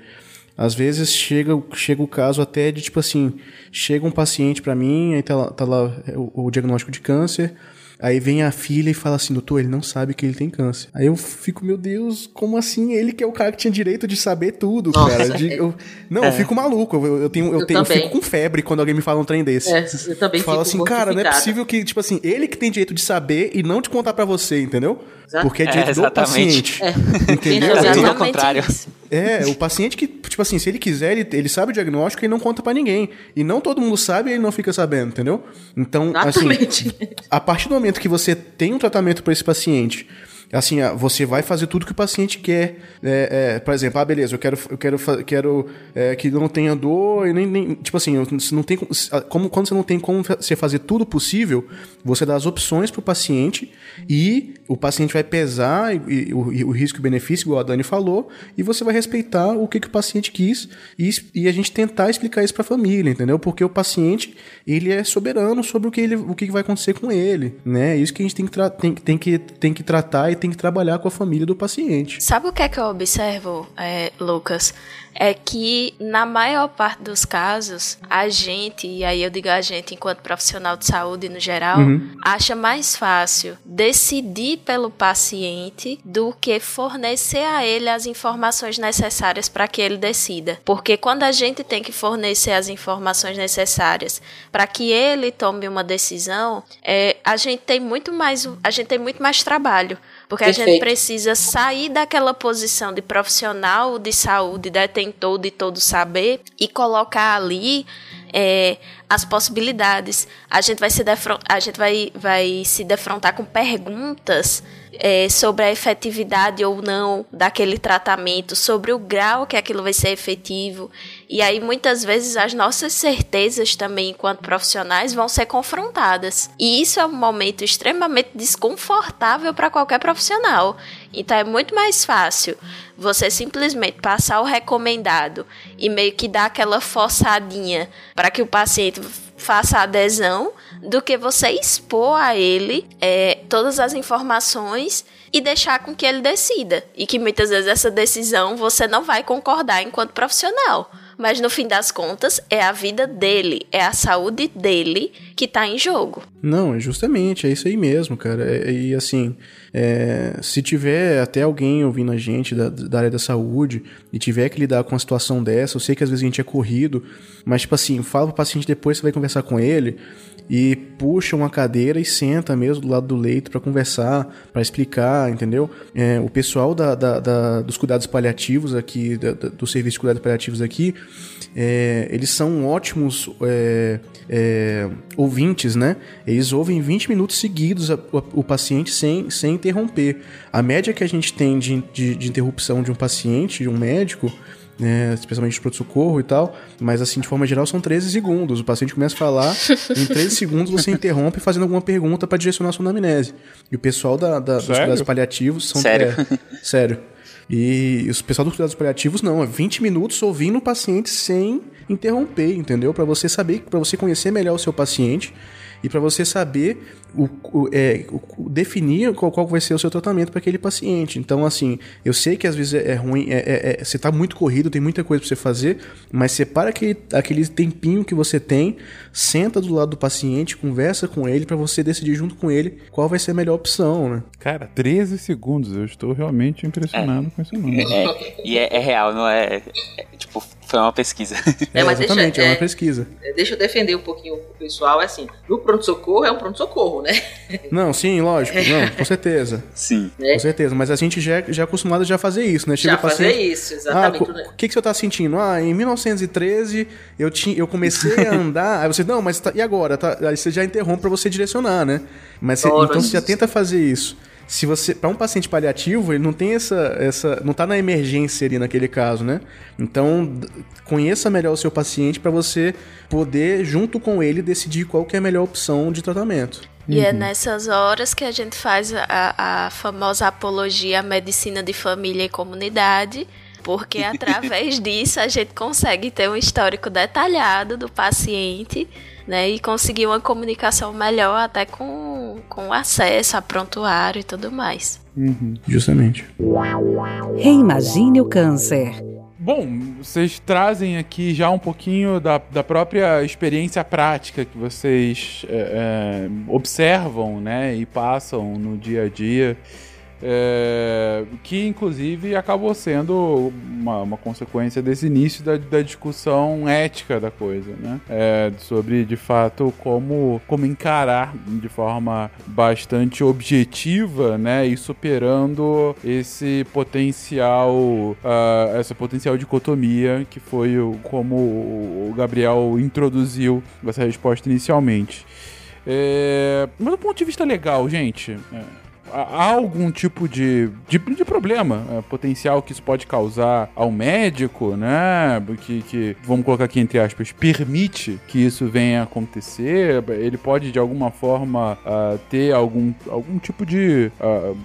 Às vezes chega, chega o caso até de tipo assim: chega um paciente pra mim, aí tá lá, tá lá o, o diagnóstico de câncer. Aí vem a filha e fala assim, doutor, ele não sabe que ele tem câncer. Aí eu fico, meu Deus, como assim? Ele que é o cara que tinha direito de saber tudo, Nossa. cara. De- eu- não, eu fico maluco. Eu, eu tenho, eu, Eu tenho, eu fico com febre quando alguém me fala um trem desse. É, eu também Fala fico assim, cara, não é possível que, tipo assim, ele que tem direito de saber e não te contar pra você, entendeu? Exato. Porque é É, direito do exatamente. paciente. É. Entendeu? Exatamente Tudo ao contrário. é, o paciente que, tipo assim, se ele quiser, ele, ele sabe o diagnóstico e não conta pra ninguém. E não todo mundo sabe e ele não fica sabendo, entendeu? Então, assim, Exatamente. a partir do momento que você tem um tratamento para esse paciente, assim, ah, você vai fazer tudo que o paciente quer. É, é, por exemplo, ah, beleza, eu quero, eu quero, quero é, que não tenha dor e nem, nem- tipo assim, não tem ah, como quando você não tem como você fazer tudo possível, você dá as opções pro paciente e o paciente vai pesar e, e o, e o risco e benefício, igual a Dani falou, e você vai respeitar o que, que o paciente quis e, e a gente tentar explicar isso pra família, entendeu? Porque o paciente, ele é soberano sobre o que, ele, o que vai acontecer com ele, né? Isso que a gente tem que, tem, tem que, tem que tratar e tem que trabalhar com a família do paciente. Sabe o que é que eu observo, é, Lucas? É que na maior parte dos casos, a gente, e aí eu digo a gente enquanto profissional de saúde no geral, acha mais fácil decidir pelo paciente do que fornecer a ele as informações necessárias para que ele decida. Porque quando a gente tem que fornecer as informações necessárias para que ele tome uma decisão, é, a gente tem muito mais, a gente tem muito mais trabalho. Porque a gente Perfeito. precisa sair daquela posição de profissional de saúde, detentor de todo saber, e colocar ali é, as possibilidades. A gente vai se, a gente vai, vai se defrontar com perguntas é, sobre a efetividade ou não daquele tratamento, sobre o grau que aquilo vai ser efetivo. E aí, muitas vezes, as nossas certezas também, enquanto profissionais, vão ser confrontadas. E isso é um momento extremamente desconfortável para qualquer profissional. Então, é muito mais fácil você simplesmente passar o recomendado e meio que dar aquela forçadinha para que o paciente faça adesão do que você expor a ele é, todas as informações e deixar com que ele decida. E que muitas vezes essa decisão você não vai concordar enquanto profissional. Mas no fim das contas, é a vida dele, é a saúde dele que tá em jogo. Não, justamente, é isso aí mesmo, cara. É, e assim, é, se tiver até alguém ouvindo a gente da, da área da saúde e tiver que lidar com uma situação dessa, eu sei que às vezes a gente é corrido, mas tipo assim, fala pro paciente depois, você vai conversar com ele e puxa uma cadeira e senta mesmo do lado do leito para conversar, para explicar, entendeu? É, o pessoal da, da, da, dos cuidados paliativos aqui, do serviço de cuidados paliativos aqui, é, eles são ótimos é, é ouvintes, né? Eles ouvem 20 minutos seguidos a, o, o, paciente sem, sem interromper. A média que a gente tem de, de, de interrupção de um paciente, de um médico, né, especialmente de pronto-socorro e tal, mas assim, de forma geral, são 13 segundos. O paciente começa a falar, em 13 segundos você interrompe fazendo alguma pergunta para direcionar a sua anamnese. E o pessoal da, da dos cuidados paliativos são... Sério? É, sério. E o pessoal dos cuidados paliativos não, é 20 minutos ouvindo o paciente sem interromper, entendeu? Para você saber, para você conhecer melhor o seu paciente e para você saber o, o, é, o, definir qual, qual, vai ser o seu tratamento para aquele paciente. Então, assim, eu sei que às vezes é, é ruim, é, é, é você está muito corrido, tem muita coisa para você fazer, mas separa aquele, aquele tempinho que você tem, senta do lado do paciente, conversa com ele para você decidir junto com ele qual vai ser a melhor opção, né? Cara, 13 segundos, eu estou realmente impressionado é. com esse número. É, e é, real, não é, tipo foi uma pesquisa. É, exatamente, deixa, é uma pesquisa. Deixa eu defender um pouquinho o pessoal, assim, no pronto-socorro é um pronto-socorro, né? Não, sim, lógico, não, com certeza. Sim. Né? Com certeza, mas a gente já, já é acostumado a já fazer isso, né? Chega já fazer paciente, isso, exatamente. Ah, o né? que, que você tá sentindo? Ah, em 1913 eu, tinha, eu comecei a andar, aí você, não, mas tá, e agora? Tá, aí você já interrompe para você direcionar, né? Mas você, então você já tenta fazer isso se você para um paciente paliativo ele não tem essa essa não está na emergência ali naquele caso né então conheça melhor o seu paciente para você poder junto com ele decidir qual que é a melhor opção de tratamento e é uhum. é nessas horas que a gente faz a, a famosa apologia à medicina de família e comunidade porque através disso a gente consegue ter um histórico detalhado do paciente né, e conseguir uma comunicação melhor até com, com acesso a prontuário e tudo mais. Uhum, justamente. Reimagine o câncer. Bom, vocês trazem aqui já um pouquinho da, da própria experiência prática que vocês é, é, observam né, e passam no dia a dia. É, que inclusive acabou sendo uma, uma consequência desse início da, da, discussão ética da coisa, né? É, sobre de fato como, como encarar de forma bastante objetiva, né? E superando esse potencial, uh, essa potencial dicotomia que foi o, como o Gabriel introduziu essa resposta inicialmente. É, mas do ponto de vista legal, gente. É, há algum tipo de, de, de problema é, potencial que isso pode causar ao médico, né? Que, que, vamos colocar aqui entre aspas, permite que isso venha a acontecer. Ele pode, de alguma forma, uh, ter algum, algum tipo de uh,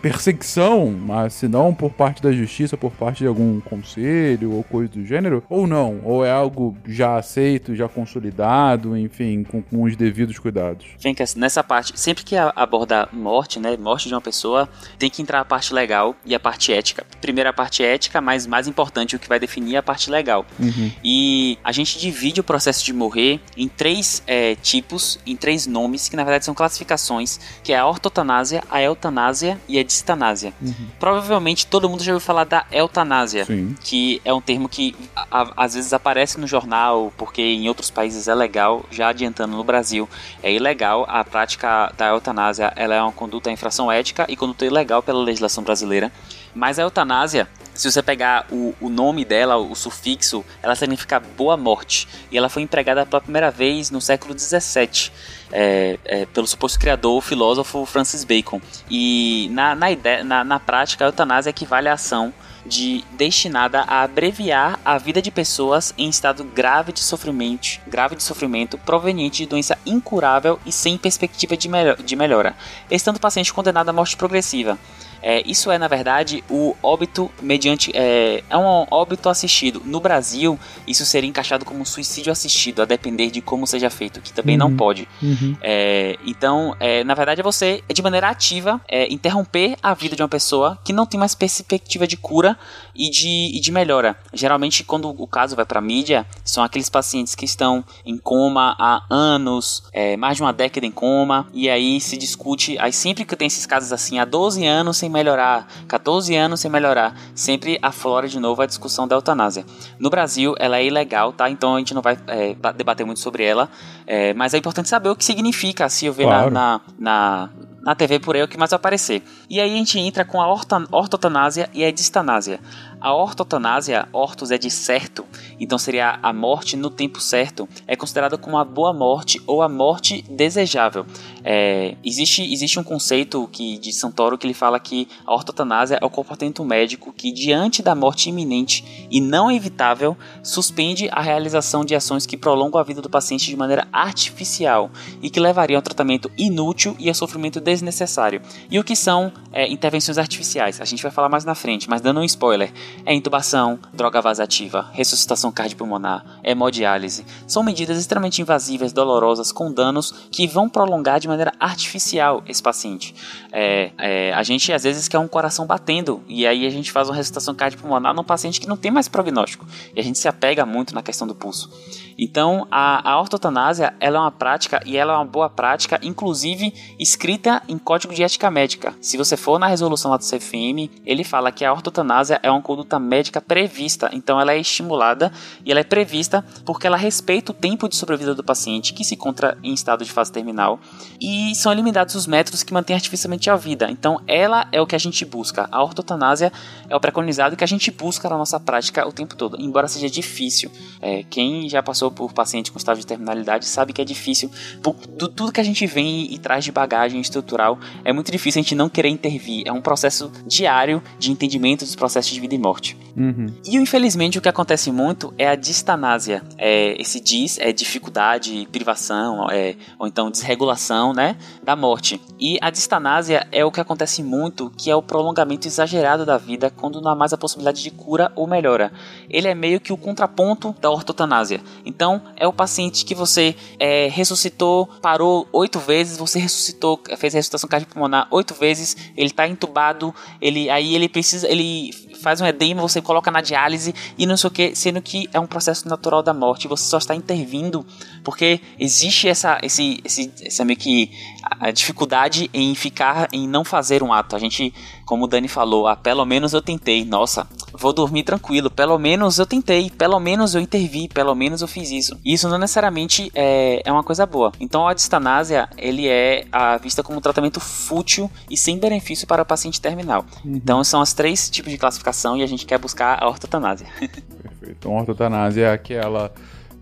perseguição, mas se não por parte da justiça, por parte de algum conselho ou coisa do gênero, ou não, ou é algo já aceito, já consolidado, enfim, com, com os devidos cuidados. Vem cá, nessa parte, sempre que aborda morte, né? morte de uma pessoa, tem que entrar a parte legal e a parte ética. Primeiro a parte ética, mas mais importante, o que vai definir é a parte legal. Uhum. E a gente divide o processo de morrer em três é, tipos, em três nomes, que na verdade são classificações, que é a ortotanásia, a eutanásia e a distanásia. Uhum. Provavelmente todo mundo já ouviu falar da eutanásia, Sim. que é um termo que a, às vezes aparece no jornal, porque em outros países é legal, já adiantando no Brasil, é ilegal a prática da eutanásia, ela é uma conduta infração ética e conduta ilegal pela legislação brasileira. Mas a eutanásia se você pegar o, o nome dela, o sufixo, ela significa boa morte. E ela foi empregada pela primeira vez no século XVII. É, é, pelo suposto criador, o filósofo Francis Bacon. E na, na, ideia, na, na prática, a eutanásia equivale à ação de destinada a abreviar a vida de pessoas em estado grave de sofrimento, grave de sofrimento proveniente de doença incurável e sem perspectiva de, melhor, de melhora, estando o paciente condenado à morte progressiva. É, isso é, na verdade, o óbito mediante. É, é, um óbito assistido. No Brasil, isso seria encaixado como suicídio assistido, a depender de como seja feito, que também uhum. não pode. Uhum. É, então, é, na verdade, é você, de maneira ativa, é, interromper a vida de uma pessoa que não tem mais perspectiva de cura e de, e de melhora. Geralmente, quando o caso vai para mídia, são aqueles pacientes que estão em coma há anos, é, mais de uma década em coma, e aí se discute. Aí, sempre que tem esses casos assim, há 12 anos sem melhorar, 14 anos sem melhorar, sempre aflora de novo a discussão da eutanásia. No Brasil, ela é ilegal, tá? Então a gente não vai é, debater muito sobre ela, é, mas é importante saber o que significa se eu ver claro. na, na, na na TV por aí o que mais vai aparecer. E aí a gente entra com a ortotanásia e a distanásia. A ortotanásia, ortos é de certo, então seria a morte no tempo certo, é considerada como a boa morte ou a morte desejável. É, existe, existe um conceito que, de Santoro que ele fala que a ortotanásia é o comportamento médico que, diante da morte iminente e não evitável, suspende a realização de ações que prolongam a vida do paciente de maneira artificial e que levariam a tratamento inútil e a sofrimento desnecessário. E o que são é, intervenções artificiais? A gente vai falar mais na frente, mas dando um spoiler é intubação, droga vasativa, ressuscitação cardiopulmonar, hemodiálise. São medidas extremamente invasivas, dolorosas, com danos que vão prolongar de maneira artificial esse paciente. É, é, a gente às vezes quer um coração batendo e aí a gente faz uma ressuscitação cardiopulmonar num paciente que não tem mais prognóstico e a gente se apega muito na questão do pulso. Então, a, a ortotanásia ela é uma prática e ela é uma boa prática, inclusive escrita em código de ética médica. Se você for na resolução lá do CFM, ele fala que a ortotanásia é uma conduta médica prevista, então ela é estimulada e ela é prevista porque ela respeita o tempo de sobrevida do paciente que se encontra em estado de fase terminal e são eliminados os métodos que mantêm artificialmente a vida. Então, ela é o que a gente busca. A ortotanásia é o preconizado que a gente busca na nossa prática o tempo todo, embora seja difícil. É, quem já passou passou por paciente com estágio de terminalidade sabe que é difícil. Por tudo que a gente vem e traz de bagagem estrutural, é muito difícil a gente não querer intervir. É um processo diário de entendimento dos processos de vida e morte. Uhum. E infelizmente o que acontece muito é a distanásia. É, esse dis é dificuldade, privação, é, ou então desregulação né, da morte. E a distanásia é o que acontece muito, que é o prolongamento exagerado da vida quando não há mais a possibilidade de cura ou melhora. Ele é meio que o contraponto da ortotanásia. Então, é o paciente que você é, ressuscitou, parou oito vezes, você ressuscitou, fez a ressuscitação cardiopulmonar oito vezes, ele está entubado, ele, aí ele precisa, ele faz um edema, você coloca na diálise e não sei o que, sendo que é um processo natural da morte, você só está intervindo porque existe essa, esse, esse, essa meio que a dificuldade em ficar, em não fazer um ato. A gente, como o Dani falou, ah, pelo menos eu tentei, nossa, vou dormir tranquilo, pelo menos eu tentei, pelo menos eu intervi, pelo menos eu fiz isso. Isso não necessariamente é, é uma coisa boa. Então a distanásia, ele é a vista como um tratamento fútil e sem benefício para o paciente terminal. Uhum. Então são os três tipos de classificação e a gente quer buscar a ortotanásia. Perfeito. Então, a ortotanásia é aquela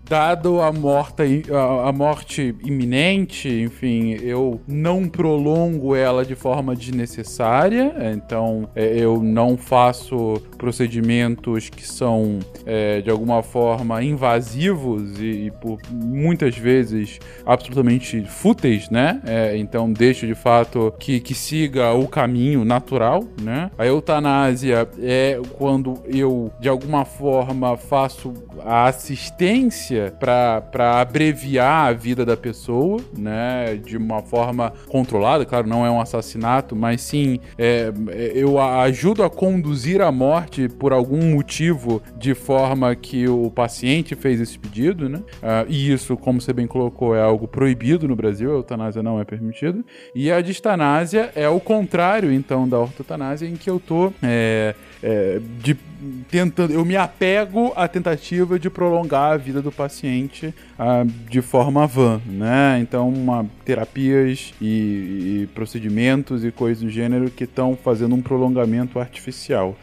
dado a morte, a, morte iminente, enfim, eu não prolongo ela de forma desnecessária, então é, eu não faço procedimentos que são é, de alguma forma invasivos e, e, por muitas vezes absolutamente fúteis, né? É, então deixo de fato que, que siga o caminho natural, né? A eutanásia é quando eu de alguma forma faço a assistência para abreviar a vida da pessoa, né? De uma forma controlada, claro, não é um assassinato, mas sim é, eu ajudo a conduzir a morte por algum motivo de forma que o paciente fez esse pedido, né? Uh, e isso, como você bem colocou, é algo proibido no Brasil, a eutanásia não é permitida. E a distanásia é o contrário, então, da ortotanásia, em que eu tô é, é, de tentando, eu me apego à tentativa de prolongar a vida do paciente uh, de forma vã, né? Então, uma, terapias e, e, procedimentos e coisas do gênero que estão fazendo um prolongamento artificial.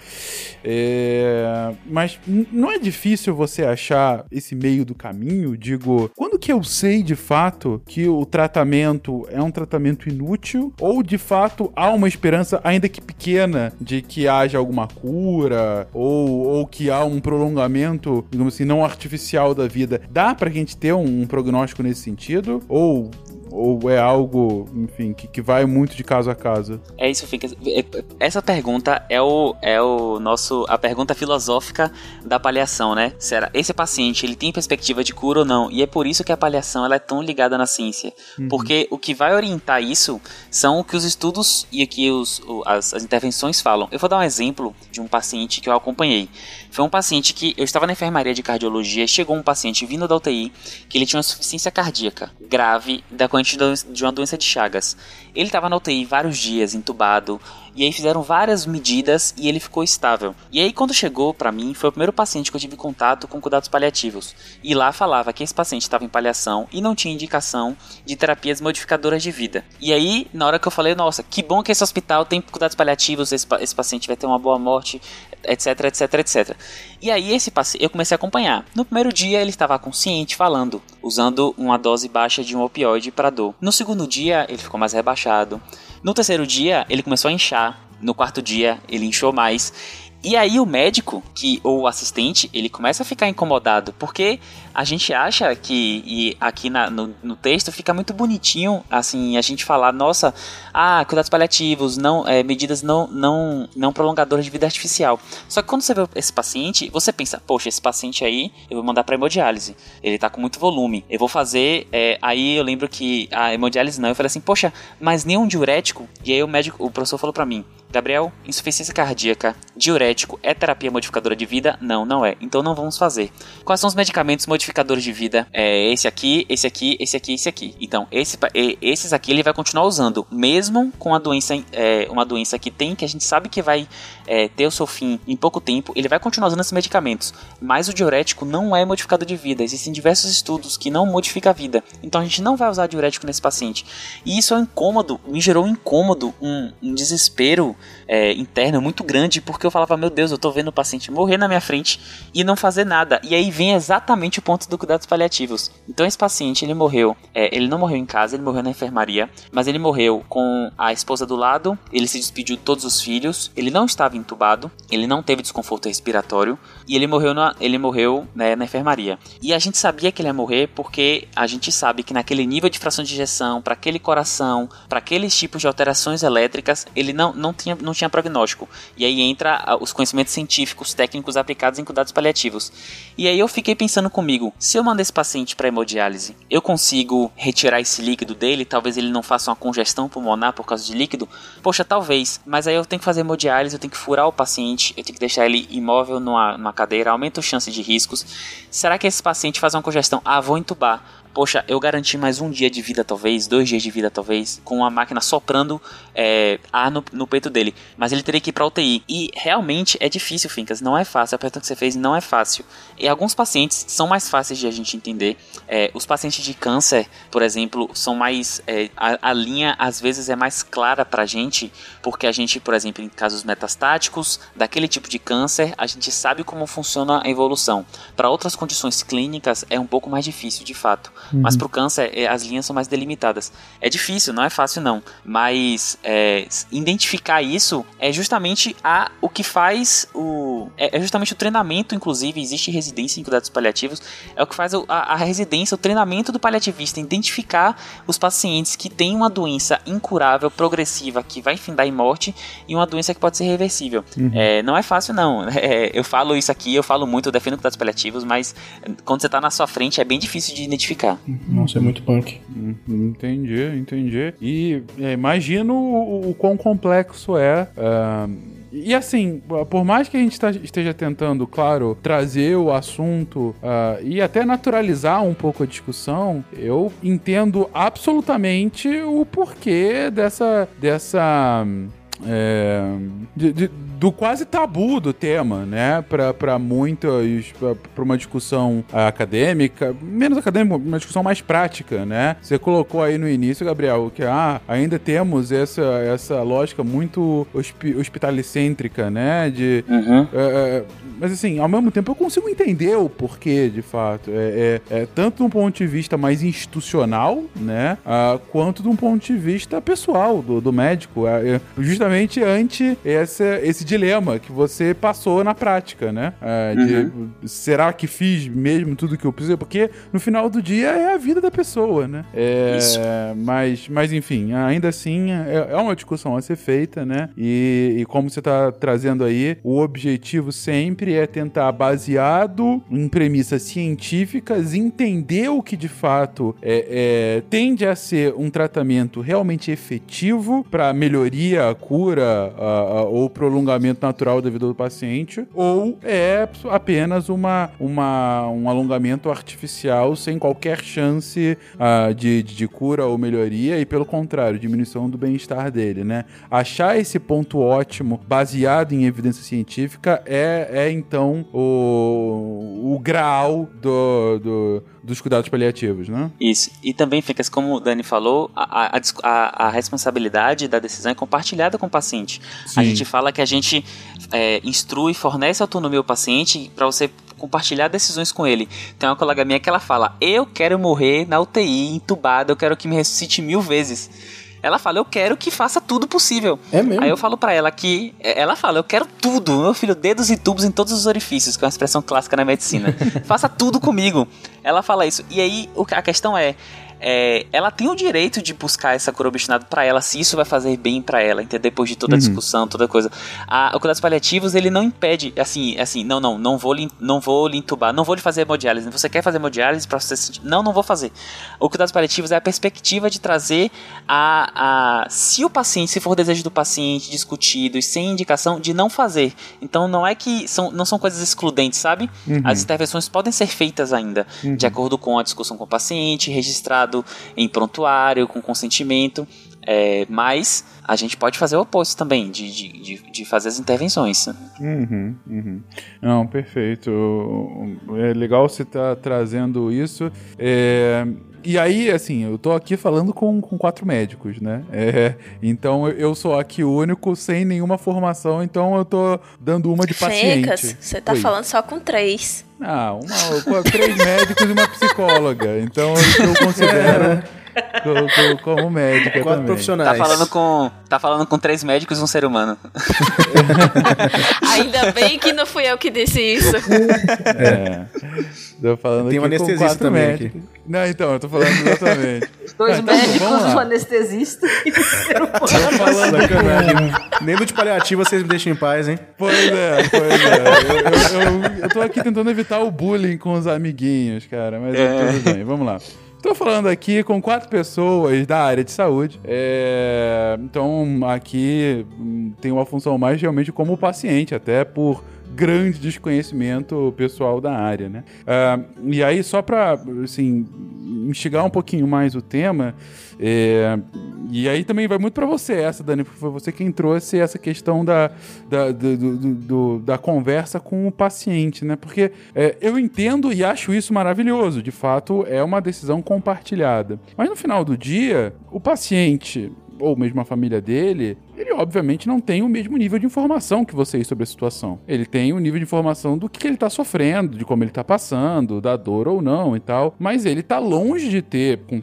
É, mas não é difícil você achar esse meio do caminho? Digo, quando que eu sei de fato que o tratamento é um tratamento inútil ou de fato há uma esperança, ainda que pequena, de que haja alguma cura ou, ou que há um prolongamento, digamos assim, não artificial da vida? Dá pra gente ter um, um prognóstico nesse sentido? Ou ou é algo, enfim, que, que vai muito de caso a caso? É isso, fica. É, essa pergunta é o, é o nosso. a pergunta filosófica da paliação, né? Será esse paciente ele tem perspectiva de cura ou não? E é por isso que a paliação ela é tão ligada na ciência. Uhum. Porque o que vai orientar isso são o que os estudos e aqui os, as, as intervenções falam. Eu vou dar um exemplo de um paciente que eu acompanhei. Foi um paciente que eu estava na enfermaria de cardiologia, chegou um paciente vindo da UTI que ele tinha uma insuficiência cardíaca grave da de uma doença de Chagas. Ele estava na UTI vários dias, entubado, e aí fizeram várias medidas e ele ficou estável. E aí quando chegou para mim, foi o primeiro paciente que eu tive contato com cuidados paliativos. E lá falava que esse paciente estava em paliação e não tinha indicação de terapias modificadoras de vida. E aí, na hora que eu falei, nossa, que bom que esse hospital tem cuidados paliativos, esse, esse paciente vai ter uma boa morte, etc, etc, etc. E aí esse paciente, eu comecei a acompanhar. No primeiro dia ele estava consciente falando, usando uma dose baixa de um opioide para dor. No segundo dia ele ficou mais rebaixado. No terceiro dia, ele começou a inchar. No quarto dia, ele inchou mais. E aí o médico, que ou o assistente, ele começa a ficar incomodado, porque a gente acha que, e aqui na, no, no, texto fica muito bonitinho, assim, a gente falar, nossa, ah, cuidados paliativos, não, é, medidas não, não, não prolongadoras de vida artificial. Só que quando você vê esse paciente, você pensa, poxa, esse paciente aí, eu vou mandar para hemodiálise, ele tá com muito volume, eu vou fazer, é, aí eu lembro que a hemodiálise não, eu falei assim, poxa, mas nenhum diurético, e aí o médico, o professor falou para mim, Gabriel, insuficiência cardíaca, diurético, é terapia modificadora de vida? Não, não é. Então não vamos fazer. Quais são os medicamentos modificadores de vida? É esse aqui, esse aqui, esse aqui, esse aqui. Então, esse, esses aqui ele vai continuar usando, mesmo com a doença, é, uma doença que tem, que a gente sabe que vai é, ter o seu fim em pouco tempo, ele vai continuar usando esses medicamentos. Mas o diurético não é modificador de vida. Existem diversos estudos que não modificam a vida. Então a gente não vai usar diurético nesse paciente. E isso é um incômodo, me gerou um incômodo, um, um desespero é, interno muito grande, porque eu falava, meu Deus, eu tô vendo o paciente morrer na minha frente e não fazer nada. E aí vem exatamente o ponto do cuidados paliativos. Então esse paciente, ele morreu, é, ele não morreu em casa, ele morreu na enfermaria, mas ele morreu com a esposa do lado, ele se despediu de todos os filhos, ele não estava entubado, ele não teve desconforto respiratório e ele morreu na, ele morreu né, na enfermaria. E a gente sabia que ele ia morrer porque a gente sabe que naquele nível de fração de injeção, para aquele coração, para aqueles tipos de alterações elétricas, ele não, não tinha tinha, não tinha prognóstico. E aí entra ah, os conhecimentos científicos, técnicos aplicados em cuidados paliativos. E aí eu fiquei pensando comigo, se eu mando esse paciente para hemodiálise, eu consigo retirar esse líquido dele, talvez ele não faça uma congestão pulmonar por causa de líquido? Poxa, talvez, mas aí eu tenho que fazer hemodiálise, eu tenho que furar o paciente, eu tenho que deixar ele imóvel numa, numa cadeira, aumenta a chance de riscos. Será que esse paciente faz uma congestão? Ah, vou entubar poxa, eu garanti mais um dia de vida, talvez, dois dias de vida, talvez, com a máquina soprando é, ar no, no, peito dele. Mas ele teria que ir pra UTI. E realmente é difícil, Fincas, não é fácil. A pergunta que você fez não é fácil. E alguns pacientes são mais fáceis de a gente entender. É, os pacientes de câncer, por exemplo, são mais. É, a, a, linha às vezes é mais clara pra gente, porque a gente, por exemplo, em casos metastáticos, daquele tipo de câncer, a gente sabe como funciona a evolução. Para outras condições clínicas é um pouco mais difícil, de fato. Uhum. Mas para o câncer, é, as linhas são mais delimitadas. É difícil, não é fácil não. Mas é, identificar isso é justamente a, o que faz o. É, é, justamente o treinamento, inclusive, existe residência em cuidados paliativos, é o que faz a, a residência, o treinamento do paliativista, identificar os pacientes que têm uma doença incurável, progressiva, que vai findar em morte, e uma doença que pode ser reversível. Uhum. É, não é fácil, não. É, eu falo isso aqui, eu falo muito, eu defendo cuidados paliativos, mas quando você está na sua frente é bem difícil de identificar. Nossa, é muito punk. Hum, entendi, entendi. E é, imagino o, o, quão complexo é. Uh, e assim, por mais que a gente tá, esteja tentando, claro, trazer o assunto uh, e até naturalizar um pouco a discussão, eu entendo absolutamente o porquê dessa. dessa é, de, de, do quase tabu do tema, né? Para muitas, para uma discussão acadêmica, menos acadêmica, uma discussão mais prática, né? Você colocou aí no início, Gabriel, que ah, ainda temos essa, essa lógica muito hospitalicêntrica, né? De, uhum. é, mas assim, ao mesmo tempo eu consigo entender o porquê, de fato. É, é, é tanto de um ponto de vista mais institucional, né? Uh, quanto de um ponto de vista pessoal do, do médico. É, é, justamente ante esse, esse dilema que você passou na prática, né? Uh, de, uhum. será que fiz mesmo tudo que eu preciso? Porque no final do dia é a vida da pessoa, né? É, Isso. Mas, mas enfim, ainda assim é, é uma discussão a ser feita, né? E, e como você está trazendo aí, o objetivo sempre sempre é tentar, baseado em premissas científicas, entender o que de fato é, é tende a ser um tratamento realmente efetivo para melhoria, cura a, a, ou prolongamento natural da vida do paciente, ou é apenas uma, uma, um alongamento artificial sem qualquer chance uh, de, de cura ou melhoria, e pelo contrário, diminuição do bem-estar dele, né? Achar esse ponto ótimo baseado em evidência científica é, é então o, o grau do, do, dos cuidados paliativos, né? Isso. E também fica, como o Dani falou, a, a, a responsabilidade da decisão é compartilhada com o paciente. Sim. A gente fala que a gente é, instrui, fornece autonomia ao paciente para você compartilhar decisões com ele. Tem uma colega minha que ela fala: Eu quero morrer na UTI, entubada, eu quero que me ressuscite mil vezes. Ela fala, eu quero que faça tudo possível. É mesmo? Aí eu falo para ela que. É, ela fala, eu quero tudo. Meu filho, dedos e tubos em todos os orifícios, que é uma expressão clássica na medicina. faça tudo comigo. Ela fala isso. E aí a questão é: é, ela tem o direito de buscar essa cura obstinada para ela, se isso vai fazer bem para ela, entendeu? Depois de toda a uhum. discussão, toda coisa. A, o cuidados paliativos, ele não impede, assim, assim, não, não, não vou lhe, não vou lhe entubar, não vou lhe fazer hemodiálise. Você quer fazer hemodiálise para você sentir? Não, não vou fazer. O cuidados paliativos é a perspectiva de trazer a, a se o paciente, se for desejo do paciente, discutido e sem indicação de não fazer. Então não é que são, não são coisas excludentes, sabe? Uhum. As intervenções podem ser feitas ainda, uhum. de acordo com a discussão com o paciente, registrado em prontuário, com consentimento, é, mas a gente pode fazer o oposto também, de, de, de fazer as intervenções. Uhum, uhum. Não, perfeito. É legal você estar tá trazendo isso. É, e aí, assim, eu tô aqui falando com, com quatro médicos, né? É, então eu sou aqui o único sem nenhuma formação, então eu tô dando uma de paciente. Fecas, você tá Oi. falando só com três. Ah, uma, três médicos e uma psicóloga. Então eu considero como, como médica Quatro também. profissionais. Tá falando, com, tá falando com três médicos e um ser humano. Ainda bem que não fui eu que disse isso. É. Tô falando Tem um anestesista também médicos. aqui. Não, então, eu tô falando exatamente. Dois então, médicos, um anestesista e um ser humano. Sacanagem. Nem do de paliativo vocês me deixam em paz, hein? Pois é, pois é. Eu, eu, eu, eu tô aqui tentando evitar o bullying com os amiguinhos, cara, mas é. tudo bem, vamos lá. Estou falando aqui com quatro pessoas da área de saúde. É, então, aqui hum, tem uma função mais realmente como paciente, até por grande desconhecimento pessoal da área, né? Uh, e aí, só para, assim, instigar um pouquinho mais o tema, é, e aí também vai muito para você essa, Dani, porque foi você quem trouxe essa questão da, da, do, do, do, da conversa com o paciente, né? Porque é, eu entendo e acho isso maravilhoso, de fato é uma decisão compartilhada. Mas no final do dia, o paciente ou mesmo a família dele, ele obviamente não tem o mesmo nível de informação que vocês sobre a situação. Ele tem o um nível de informação do que ele tá sofrendo, de como ele tá passando, da dor ou não e tal. Mas ele tá longe de ter, com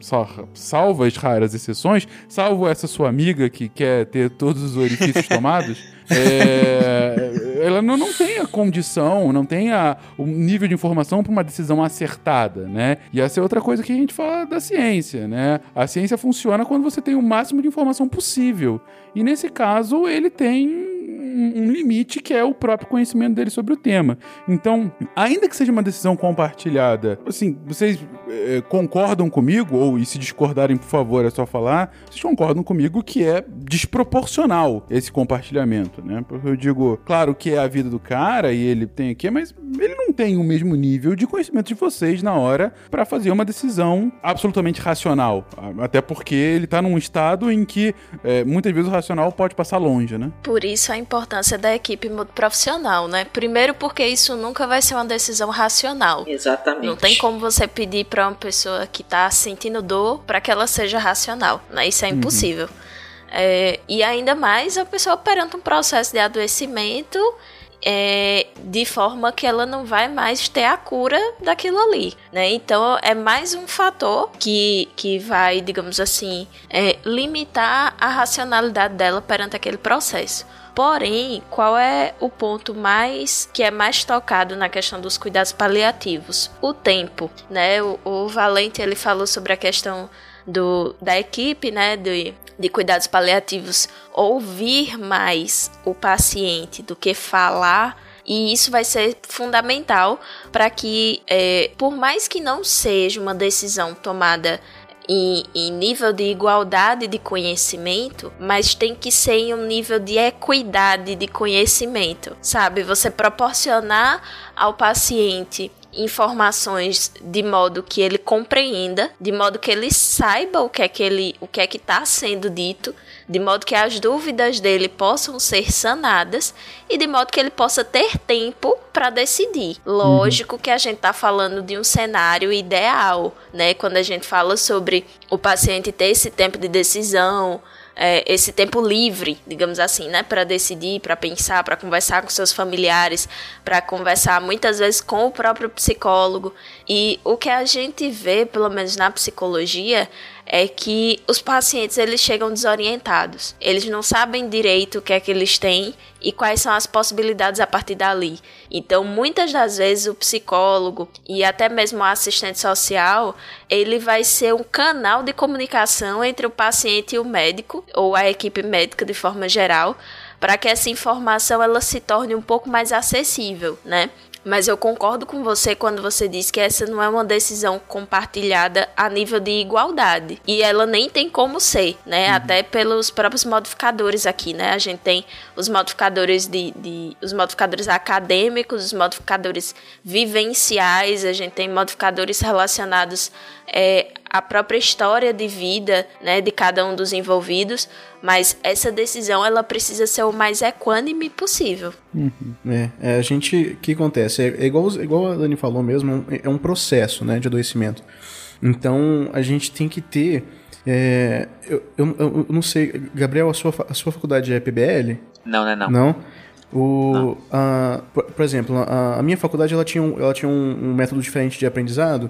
salvas raras exceções, salvo essa sua amiga que quer ter todos os orifícios tomados. É, ela não, não tem a condição, não tem a, o nível de informação para uma decisão acertada, né? E essa é outra coisa que a gente fala da ciência, né? A ciência funciona quando você tem o máximo de informação possível. E nesse caso, ele tem um, limite que é o próprio conhecimento dele sobre o tema. Então, ainda que seja uma decisão compartilhada, assim, vocês é, concordam comigo, ou e se discordarem, por favor, é só falar, vocês concordam comigo que é desproporcional esse compartilhamento, né? Porque eu digo, claro que é a vida do cara e ele tem aqui, mas ele não tem o mesmo nível de conhecimento de vocês na hora para fazer uma decisão absolutamente racional. Até porque ele tá num estado em que é, muitas vezes o racional pode passar longe, né? Por isso a importância da equipe profissional, né? Primeiro porque isso nunca vai ser uma decisão racional. Exatamente. Não tem como você pedir para uma pessoa que tá sentindo dor para que ela seja racional, né? Isso é uhum. impossível. Uhum. É, e ainda mais a pessoa perante um processo de adoecimento é, de forma que ela não vai mais ter a cura daquilo ali, né? Então é mais um fator que, que vai, digamos assim, é, limitar a racionalidade dela perante aquele processo. Porém, qual é o ponto mais que é mais tocado na questão dos cuidados paliativos? O tempo, né? O, o Valente ele falou sobre a questão do, da equipe, né, de, de cuidados paliativos, ouvir mais o paciente do que falar e isso vai ser fundamental para que, é, por mais que não seja uma decisão tomada em, em, nível de igualdade de conhecimento, mas tem que ser em um nível de equidade de conhecimento, sabe? Você proporcionar ao paciente informações de modo que ele compreenda, de modo que ele saiba o que é que ele, o que é que está sendo dito, de modo que as dúvidas dele possam ser sanadas e de modo que ele possa ter tempo para decidir. Lógico que a gente está falando de um cenário ideal, né? Quando a gente fala sobre o paciente ter esse tempo de decisão, é, esse tempo livre, digamos assim, né, para decidir, para pensar, para conversar com seus familiares, para conversar muitas vezes com o próprio psicólogo. E o que a gente vê, pelo menos na psicologia, é que os pacientes eles chegam desorientados. Eles não sabem direito o que é que eles têm e quais são as possibilidades a partir dali. Então, muitas das vezes o psicólogo e até mesmo o assistente social, ele vai ser um canal de comunicação entre o paciente e o médico ou a equipe médica de forma geral, para que essa informação ela se torne um pouco mais acessível, né? Mas eu concordo com você quando você diz que essa não é uma decisão compartilhada a nível de igualdade. E ela nem tem como ser, né? Uhum. Até pelos próprios modificadores aqui, né? A gente tem os modificadores de, de, os modificadores acadêmicos, os modificadores vivenciais, a gente tem modificadores relacionados é, à própria história de vida, né, de cada um dos envolvidos mas essa decisão ela precisa ser o mais equânime possível. Uhum. É, é, a gente, o que acontece? É, é, igual, igual a Dani falou mesmo, é, é um processo, né, de adoecimento. Então a gente tem que ter, é, eu, eu, eu, não sei, Gabriel, a sua, a sua faculdade é PBL? Não, né, não. Não? O, a, por, por, exemplo, a, a, minha faculdade ela tinha, um, ela tinha um, um método diferente de aprendizado,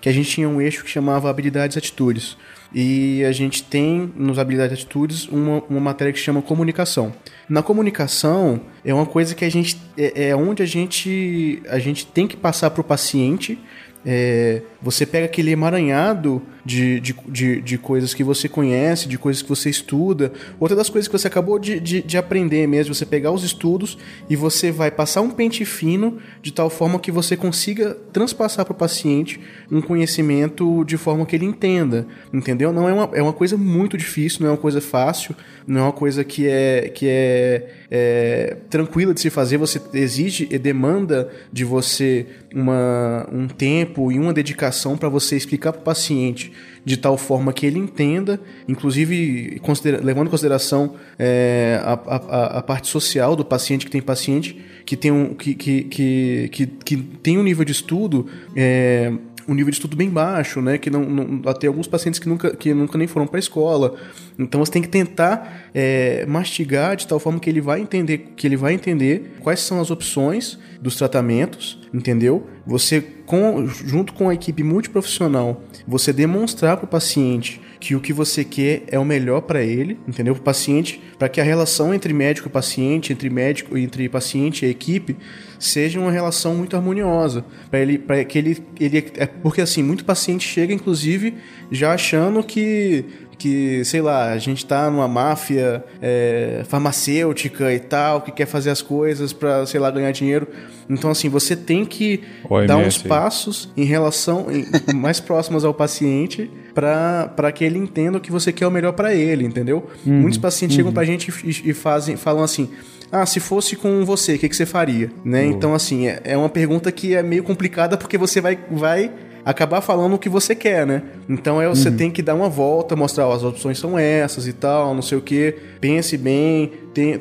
que a gente tinha um eixo que chamava habilidades e atitudes. E a gente tem, nos habilidades e atitudes, uma, uma matéria que chama comunicação. Na comunicação, é uma coisa que a gente. É, é onde a gente, a gente tem que passar para o paciente é, você pega aquele emaranhado de, de, de, de, coisas que você conhece, de coisas que você estuda, outra das coisas que você acabou de, de, de, aprender mesmo, você pegar os estudos e você vai passar um pente fino de tal forma que você consiga transpassar para o paciente um conhecimento de forma que ele entenda, entendeu? Não é uma, é uma coisa muito difícil, não é uma coisa fácil, não é uma coisa que é, que é, é tranquila de se fazer, você exige e demanda de você uma, um tempo e uma dedicação para você explicar para o paciente de tal forma que ele entenda, inclusive levando em consideração é, a, a, a, parte social do paciente, que tem paciente que tem um, que, que, que, que, que tem um nível de estudo. É, um nível de estudo bem baixo, né? Que não, não até alguns pacientes que nunca, que nunca nem foram para a escola. Então você tem que tentar é, mastigar de tal forma que ele vai entender que ele vai entender quais são as opções dos tratamentos, entendeu? Você com, junto com a equipe multiprofissional, você demonstrar para o paciente que o que você quer é o melhor para ele, entendeu? Para o paciente, para que a relação entre médico e paciente, entre médico entre paciente e equipe seja uma relação muito harmoniosa, para ele, para que ele, ele é porque assim muito paciente chega inclusive já achando que que, sei lá, a gente tá numa máfia é, farmacêutica e tal, que quer fazer as coisas pra, sei lá, ganhar dinheiro. Então, assim, você tem que OMS dar uns passos em relação, em- mais próximos ao paciente para que ele entenda o que você quer o melhor para ele, entendeu? Muitos pacientes chegam pra gente e, e fazem, falam assim. Ah, se fosse com você, o que, que você faria? Né? Então, assim, é, é uma pergunta que é meio complicada porque você vai, vai acabar falando o que você quer, né? Então é, você tem que dar uma volta, mostrar ó, as opções são essas e tal, não sei o que. Pense bem,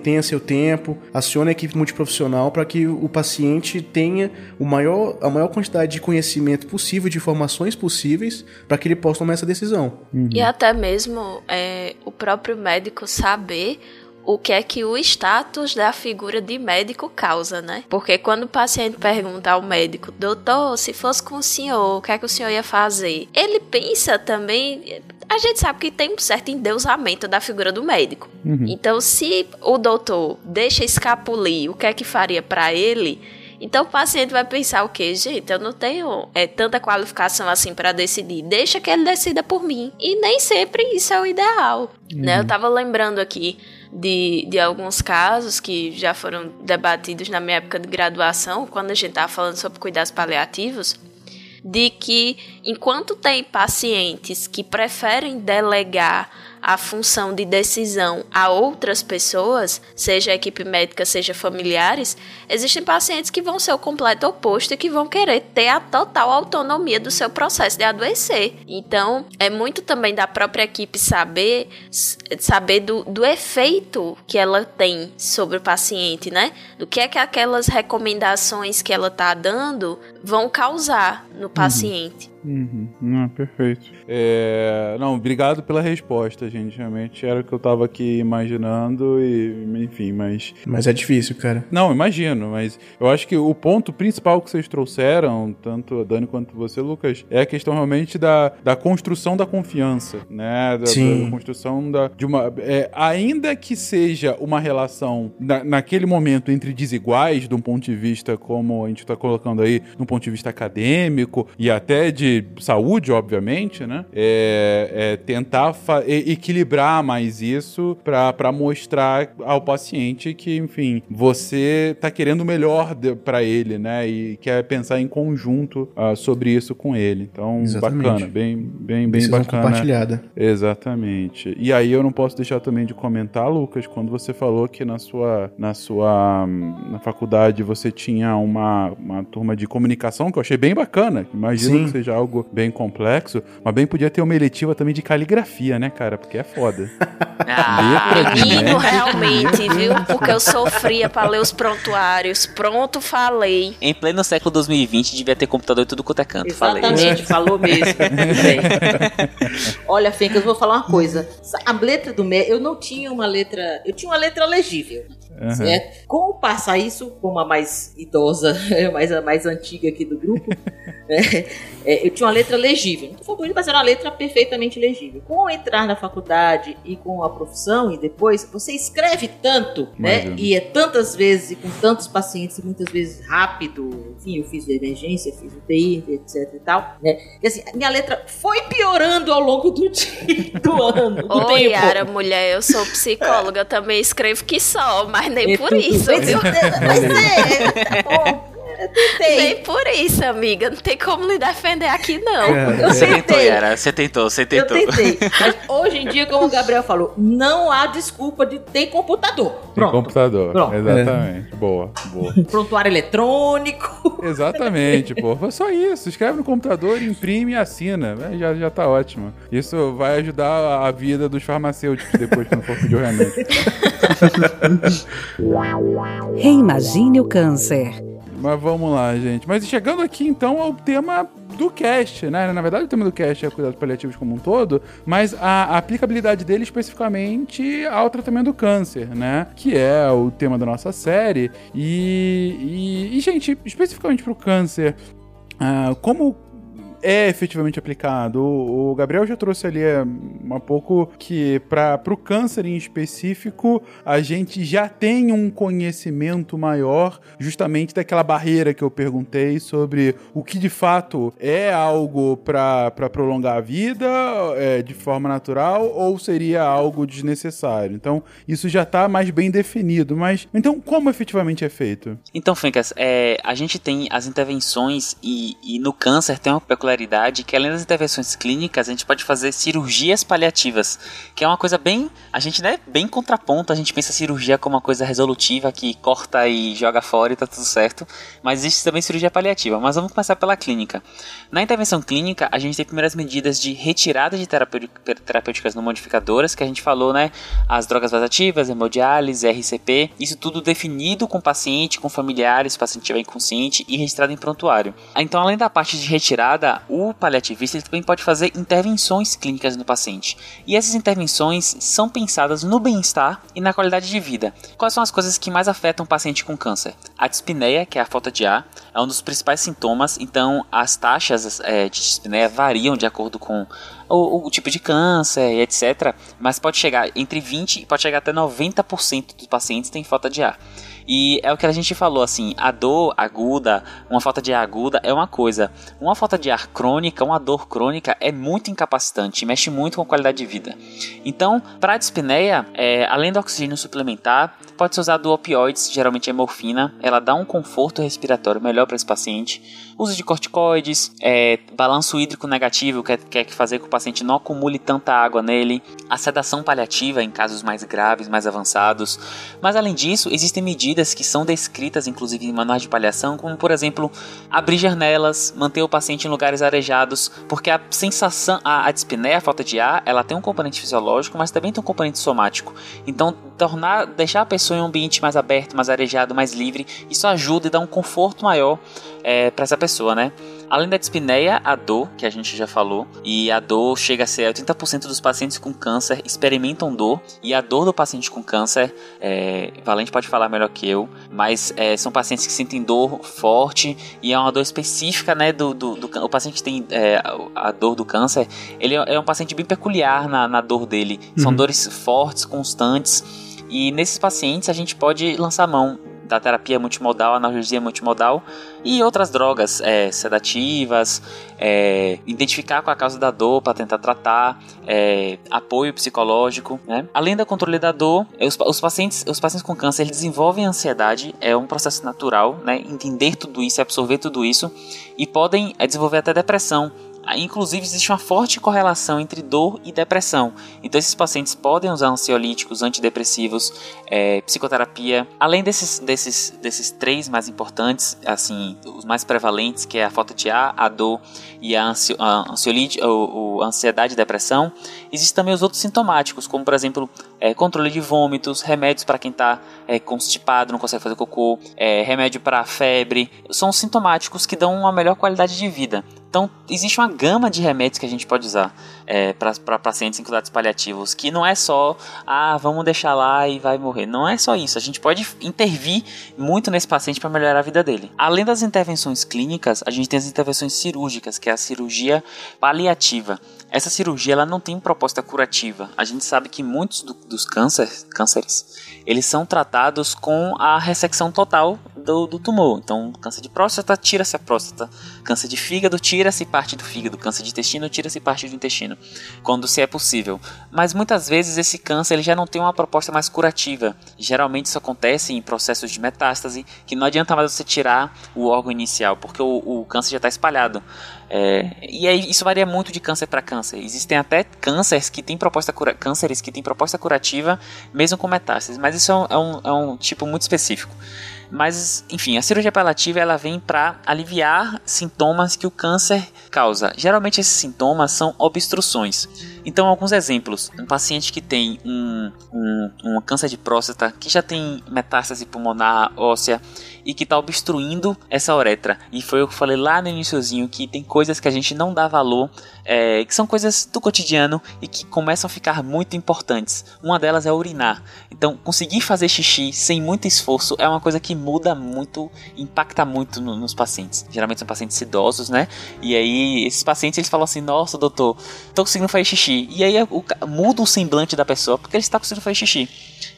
tenha, seu tempo, acione a equipe multiprofissional para que o paciente tenha o maior, a maior quantidade de conhecimento possível, de informações possíveis, para que ele possa tomar essa decisão. E até mesmo é, o próprio médico saber o que é que o status da figura de médico causa, né? Porque quando o paciente pergunta ao médico, doutor, se fosse com o senhor, o que é que o senhor ia fazer? Ele pensa também. A gente sabe que tem um certo endeusamento da figura do médico. Então, se o doutor deixa escapulir o que é que faria para ele, então o paciente vai pensar o quê? Gente, eu não tenho é, tanta qualificação assim para decidir. Deixa que ele decida por mim. E nem sempre isso é o ideal. Né? Eu tava lembrando aqui de, de alguns casos que já foram debatidos na minha época de graduação, quando a gente tava falando sobre cuidados paliativos, de que enquanto tem pacientes que preferem delegar a função de decisão a outras pessoas, seja a equipe médica, seja familiares, existem pacientes que vão ser o completo oposto e que vão querer ter a total autonomia do seu processo de adoecer. Então, é muito também da própria equipe saber saber do, do efeito que ela tem sobre o paciente, né? Do que é que aquelas recomendações que ela tá dando vão causar no paciente. Uhum. Não, perfeito. É, Não, obrigado pela resposta, gente. Realmente era o que eu tava aqui imaginando e, enfim, mas... Mas é difícil, cara. Não, imagino, mas eu acho que o ponto principal que vocês trouxeram, tanto a Dani quanto você, Lucas, é a questão realmente da, da construção da confiança, né? Da, Sim. da construção da, de uma... é, ainda que seja uma relação na, naquele momento entre desiguais, de um ponto de vista, como a gente tá colocando aí, de um ponto de vista acadêmico e até de saúde, obviamente, né? É, é tentar equilibrar mais isso pra mostrar ao paciente que, enfim, você tá querendo o melhor pra ele, né? E quer pensar em conjunto ah, sobre isso com ele. Então, Exatamente. bacana, bem, bem, bem Decisão bacana. compartilhada. Exatamente. E aí eu não posso deixar também de comentar, Lucas, quando você falou que na sua na sua na faculdade você tinha uma, uma turma de comunicação que eu achei bem bacana. Imagino Sim. que seja algo bem complexo, mas bem podia ter uma eletiva também de caligrafia, né, cara? Porque é foda. Ah, Letra Menino, realmente, viu? Porque eu sofria pra ler os prontuários. Pronto, falei. em pleno século 2020 devia ter computador em tudo quanto é canto. Falei. Exatamente, falou mesmo. Olha, Fencas, eu vou falar uma coisa. A letra do médico, eu não tinha uma letra. Eu tinha uma letra legível. Aham. Certo? Com o passar isso, como a mais idosa, mais, a mais antiga aqui do grupo, né, é, eu tinha uma letra legível. Não estou falando, mas era uma letra perfeitamente legível. Com entrar na faculdade e com a profissão, e depois, você escreve tanto, né? Imagino. E é tantas vezes, e com tantos pacientes, e muitas vezes rápido. Enfim, eu fiz de emergência, fiz UTI, etc e tal. Né? E assim, a minha letra foi piorando ao longo do dia, do ano, Ô, tempo. Yara, mulher, eu sou psicóloga, eu também escrevo que só, mas nem É por isso, Mas, mas é, tá bom. Eu tentei. Nem por isso, amiga. Não tem como lhe defender aqui, não. Eu Você tentou, tentei. Yara. Você tentou, você Eu tentou. tentei. Mas hoje em dia, como o Gabriel falou, não há desculpa de ter computador. Tem Pronto. computador. Pronto. Exatamente. Boa, boa. Prontuário eletrônico. Exatamente, pô. Foi só isso. Escreve no computador, imprime e assina. É, Já, já tá ótimo. Isso vai ajudar a vida dos farmacêuticos depois quando for pedir o remédio. Reimagine o câncer. Mas vamos lá, gente. Mas chegando aqui então ao tema do cast, né? Na verdade, o tema do cast é cuidados paliativos como um todo, mas a, aplicabilidade dele especificamente ao tratamento do câncer, né? Que é o tema da nossa série. E, e, e, gente, especificamente pro câncer, ah, como é efetivamente aplicado? O, o Gabriel já trouxe ali é, um pouco que para o câncer em específico a gente já tem um conhecimento maior justamente daquela barreira que eu perguntei sobre o que de fato é algo para prolongar a vida é, de forma natural ou seria algo desnecessário. Então isso já está mais bem definido. Mas então como efetivamente é feito? Então, Fencas, é, a gente tem as intervenções e, e no câncer tem uma peculiaridade que além das intervenções clínicas a gente pode fazer cirurgias paliativas, que é uma coisa bem a gente né bem contraponto. A gente pensa cirurgia como uma coisa resolutiva que corta e joga fora e tá tudo certo, mas existe também cirurgia paliativa. Mas vamos começar pela clínica. Na intervenção clínica a gente tem primeiras medidas de retirada de terapêuticas não modificadoras que a gente falou, né? As drogas vasativas, hemodiálise, RCP, isso tudo definido com o paciente, com familiares, o paciente estiver inconsciente e registrado em prontuário. Então, além da parte de retirada, o paliativista também pode fazer intervenções clínicas no paciente. E essas intervenções são pensadas no bem-estar e na qualidade de vida. Quais são as coisas que mais afetam o paciente com câncer? A dispneia, que é a falta de ar, é um dos principais sintomas, então as taxas é, de dispneia variam de acordo com o, o, tipo de câncer, etc. Mas pode chegar entre 20 e pode chegar até 90% dos pacientes têm falta de ar. E é o que a gente falou, assim, a dor aguda, uma falta de ar aguda é uma coisa. Uma falta de ar crônica, uma dor crônica é muito incapacitante, mexe muito com a qualidade de vida. Então, para a dispneia, é, além do oxigênio suplementar, pode ser usado opioides, geralmente é morfina. Ela dá um conforto respiratório melhor para esse paciente. Uso de corticoides, é, balanço hídrico negativo, que quer fazer com que o paciente não acumule tanta água nele. A sedação paliativa em casos mais graves, mais avançados. Mas além disso, existem medidas medidas que são descritas inclusive em manuais de paliação, como por exemplo, abrir janelas, manter o paciente em lugares arejados, porque a sensação, a, a dispneia, a falta de ar, ela tem um componente fisiológico, mas também tem um componente somático. Então, tornar, deixar a pessoa em um ambiente mais aberto, mais arejado, mais livre, isso ajuda e dá um conforto maior é, para essa pessoa, né? Além da dispneia, a dor, que a gente já falou, e a dor chega a ser 80% dos pacientes com câncer experimentam dor, e a dor do paciente com câncer, é, Valente pode falar melhor que eu, mas é, são pacientes que sentem dor forte e é uma dor específica, né, do, do, do o paciente que tem é, a dor do câncer, ele é um paciente bem peculiar na, na dor dele, são uhum. dores fortes, constantes, e nesses pacientes a gente pode lançar mão da terapia multimodal, analgesia multimodal e outras drogas é, sedativas, é, identificar qual a causa da dor para tentar tratar, é, apoio psicológico, né? Além do controle da dor, os, os, pacientes, os pacientes com câncer eles desenvolvem ansiedade, é um processo natural, né? Entender tudo isso, absorver tudo isso e podem é, desenvolver até depressão Inclusive, existe uma forte correlação entre dor e depressão. Então, esses pacientes podem usar ansiolíticos, antidepressivos, é, psicoterapia. Além desses, desses, desses três mais importantes, assim, os mais prevalentes, que é a falta de ar, a dor e a, ansio, a, ansiolítico, a ansiedade e depressão, existem também os outros sintomáticos, como, por exemplo, é, controle de vômitos, remédios para quem está é, constipado, não consegue fazer cocô, é, remédio para febre. São sintomáticos que dão uma melhor qualidade de vida. Então, existe uma gama de remédios que a gente pode usar é, para pacientes em cuidados paliativos, que não é só, ah, vamos deixar lá e vai morrer. Não é só isso. A gente pode intervir muito nesse paciente para melhorar a vida dele. Além das intervenções clínicas, a gente tem as intervenções cirúrgicas, que é a cirurgia paliativa. Essa cirurgia ela não tem proposta curativa. A gente sabe que muitos do, dos cânceres, cânceres eles são tratados com a ressecção total do, do tumor. Então, câncer de próstata, tira-se a próstata. Câncer de fígado, tira-se parte do fígado. Câncer de intestino, tira-se parte do intestino. Quando se é possível. Mas muitas vezes esse câncer ele já não tem uma proposta mais curativa. Geralmente isso acontece em processos de metástase, que não adianta mais você tirar o órgão inicial, porque o, o câncer já está espalhado. É, e aí, isso varia muito de câncer para câncer. Existem até cânceres que têm proposta cura, cânceres que têm proposta curativa mesmo com metástases, mas isso é um, é um, é um tipo muito específico. Mas, enfim, a cirurgia paliativa ela vem para aliviar sintomas que o câncer causa. Geralmente esses sintomas são obstruções. Então, alguns exemplos: um paciente que tem um, um, um câncer de próstata, que já tem metástase pulmonar óssea e que está obstruindo essa uretra. E foi o que eu falei lá no iníciozinho que tem coisas que a gente não dá valor, é, que são coisas do cotidiano e que começam a ficar muito importantes. Uma delas é urinar. Então, conseguir fazer xixi sem muito esforço é uma coisa que muda muito, impacta muito no, nos pacientes. Geralmente são pacientes idosos, né? E aí esses pacientes eles falam assim: Nossa, doutor, tô conseguindo fazer xixi. E aí o, muda o semblante da pessoa porque ele está conseguindo fazer xixi.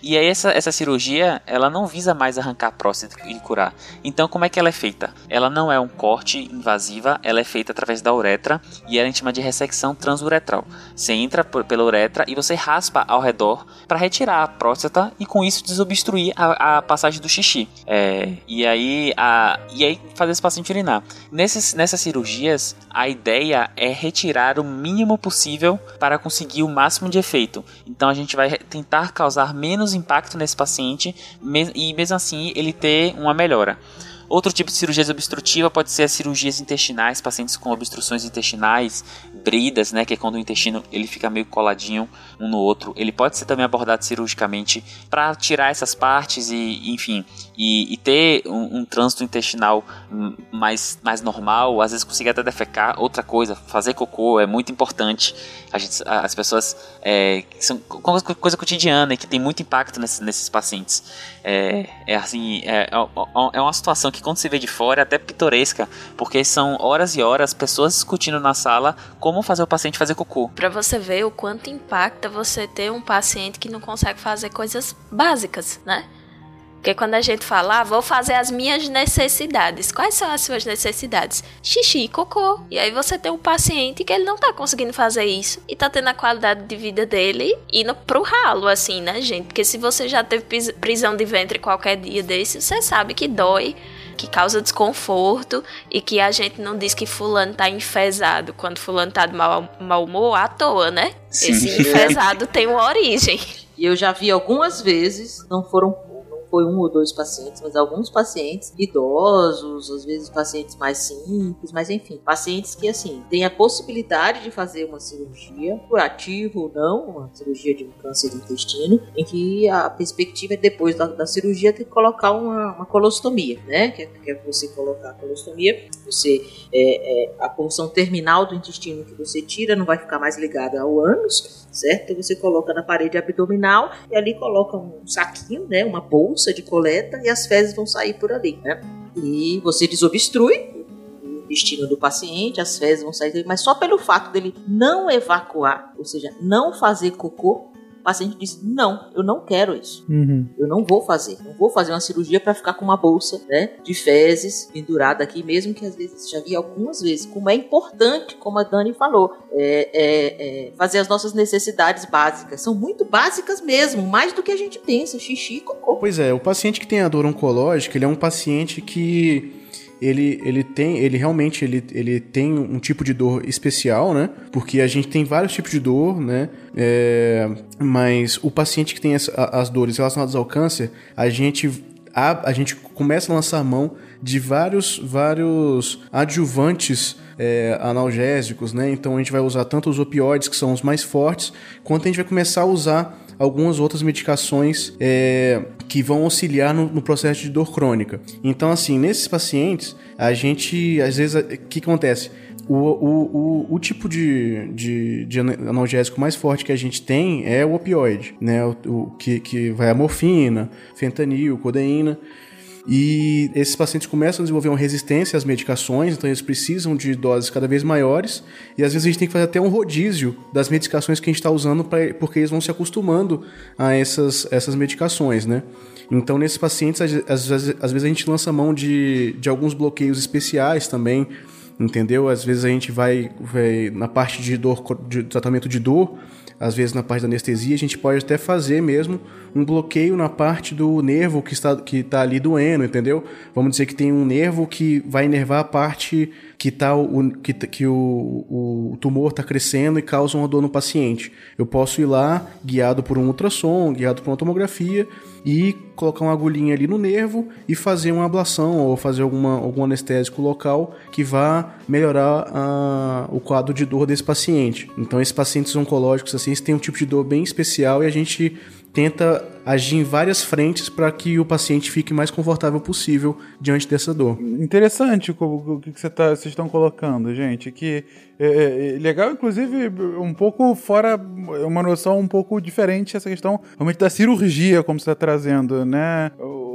E aí essa, essa cirurgia, ela não visa mais arrancar a próstata e curar. Então como é que ela é feita? Ela não é um corte invasiva, ela é feita através da uretra e ela é chama de ressecção transuretral. Você entra por, pela uretra e você raspa ao redor para retirar a próstata e com isso desobstruir a, a passagem do xixi. É, e aí a, e aí fazer esse paciente urinar. Nesses, nessas cirurgias, a ideia é retirar o mínimo possível para conseguir o máximo de efeito. Então a gente vai tentar causar menos impacto nesse paciente e mesmo assim ele ter uma melhora. Outro tipo de cirurgia obstrutiva pode ser as cirurgias intestinais, pacientes com obstruções intestinais, bridas, né, que é quando o intestino ele fica meio coladinho um no outro. Ele pode ser também abordado cirurgicamente para tirar essas partes e, enfim, e, e ter um, um, trânsito intestinal mais, mais normal. Às vezes conseguir até defecar. Outra coisa, fazer cocô é muito importante. Gente, as pessoas é, são coisa cotidiana e que tem muito impacto nesses, nesses pacientes. É, é assim, é, é, é uma situação que quando se vê de fora é até pitoresca, porque são horas e horas pessoas discutindo na sala como fazer o paciente fazer cocô. Para você ver o quanto impacta você ter um paciente que não consegue fazer coisas básicas, né? Porque quando a gente fala, ah, vou fazer as minhas necessidades. Quais são as suas necessidades? Xixi e cocô. E aí você tem um paciente que ele não tá conseguindo fazer isso e tá tendo a qualidade de vida dele indo pro ralo, assim, né, gente? Porque se você já teve prisão de ventre qualquer dia desse, você sabe que dói que causa desconforto e que a gente não diz que fulano tá enfesado quando fulano tá de mau, mau humor à toa, né? Sim. Esse enfesado tem uma origem. E eu já vi algumas vezes, não foram foi um ou dois pacientes, mas alguns pacientes idosos, às vezes pacientes mais simples, mas enfim, pacientes que assim têm a possibilidade de fazer uma cirurgia, curativa ou não, uma cirurgia de um câncer do intestino, em que a perspectiva é depois da, da cirurgia ter que colocar uma, uma colostomia, né? Que é, que é você colocar a colostomia, você é, é, a porção terminal do intestino que você tira não vai ficar mais ligada ao ânus, certo? Então você coloca na parede abdominal e ali coloca um saquinho, né? Uma bolsa de coleta e as fezes vão sair por ali, né? E você desobstrui o intestino do paciente, as fezes vão sair, mas só pelo fato dele não evacuar, ou seja, não fazer cocô, o paciente disse: Não, eu não quero isso. Uhum. Eu não vou fazer. Não vou fazer uma cirurgia para ficar com uma bolsa né, de fezes pendurada aqui, mesmo que às vezes já vi algumas vezes. Como é importante, como a Dani falou, é, é, é fazer as nossas necessidades básicas. São muito básicas mesmo, mais do que a gente pensa: xixi e cocô. Pois é, o paciente que tem a dor oncológica, ele é um paciente que ele, ele tem, ele realmente ele, ele tem um tipo de dor especial, né? Porque a gente tem vários tipos de dor, né? É, mas o paciente que tem as, as dores relacionadas ao câncer, a gente a, a gente começa a lançar mão de vários, vários adjuvantes é, analgésicos, né? Então a gente vai usar tanto os opioides, que são os mais fortes, quanto a gente vai começar a usar algumas outras medicações é, que vão auxiliar no, no, processo de dor crônica. Então, assim, nesses pacientes, a gente, às vezes, o que acontece? O, o, o, o, tipo de, de, de, analgésico mais forte que a gente tem é o opioide, né? O, o que, que vai a morfina, fentanil, codeína. E esses pacientes começam a desenvolver uma resistência às medicações, então eles precisam de doses cada vez maiores. E às vezes a gente tem que fazer até um rodízio das medicações que a gente está usando, pra, porque eles vão se acostumando a essas, essas medicações, né? Então, nesses pacientes, às, às, às vezes a gente lança mão de, de alguns bloqueios especiais também, entendeu? Às vezes a gente vai, vai na parte de dor, de tratamento de dor, às vezes na parte da anestesia, a gente pode até fazer mesmo um bloqueio na parte do nervo que está, que está ali doendo, entendeu? Vamos dizer que tem um nervo que vai inervar a parte que, tá o, que, que o, o tumor está crescendo e causa uma dor no paciente. Eu posso ir lá, guiado por um ultrassom, guiado por uma tomografia, e colocar uma agulhinha ali no nervo e fazer uma ablação ou fazer alguma, algum anestésico local que vá melhorar a, o quadro de dor desse paciente. Então, esses pacientes oncológicos assim, têm um tipo de dor bem especial e a gente tenta agir em várias frentes para que o paciente fique mais confortável possível diante dessa dor. Interessante o que tá, vocês estão colocando, gente. Que é, é, é, legal, inclusive, um pouco fora, uma noção um pouco diferente essa questão realmente da cirurgia, como você está trazendo, né?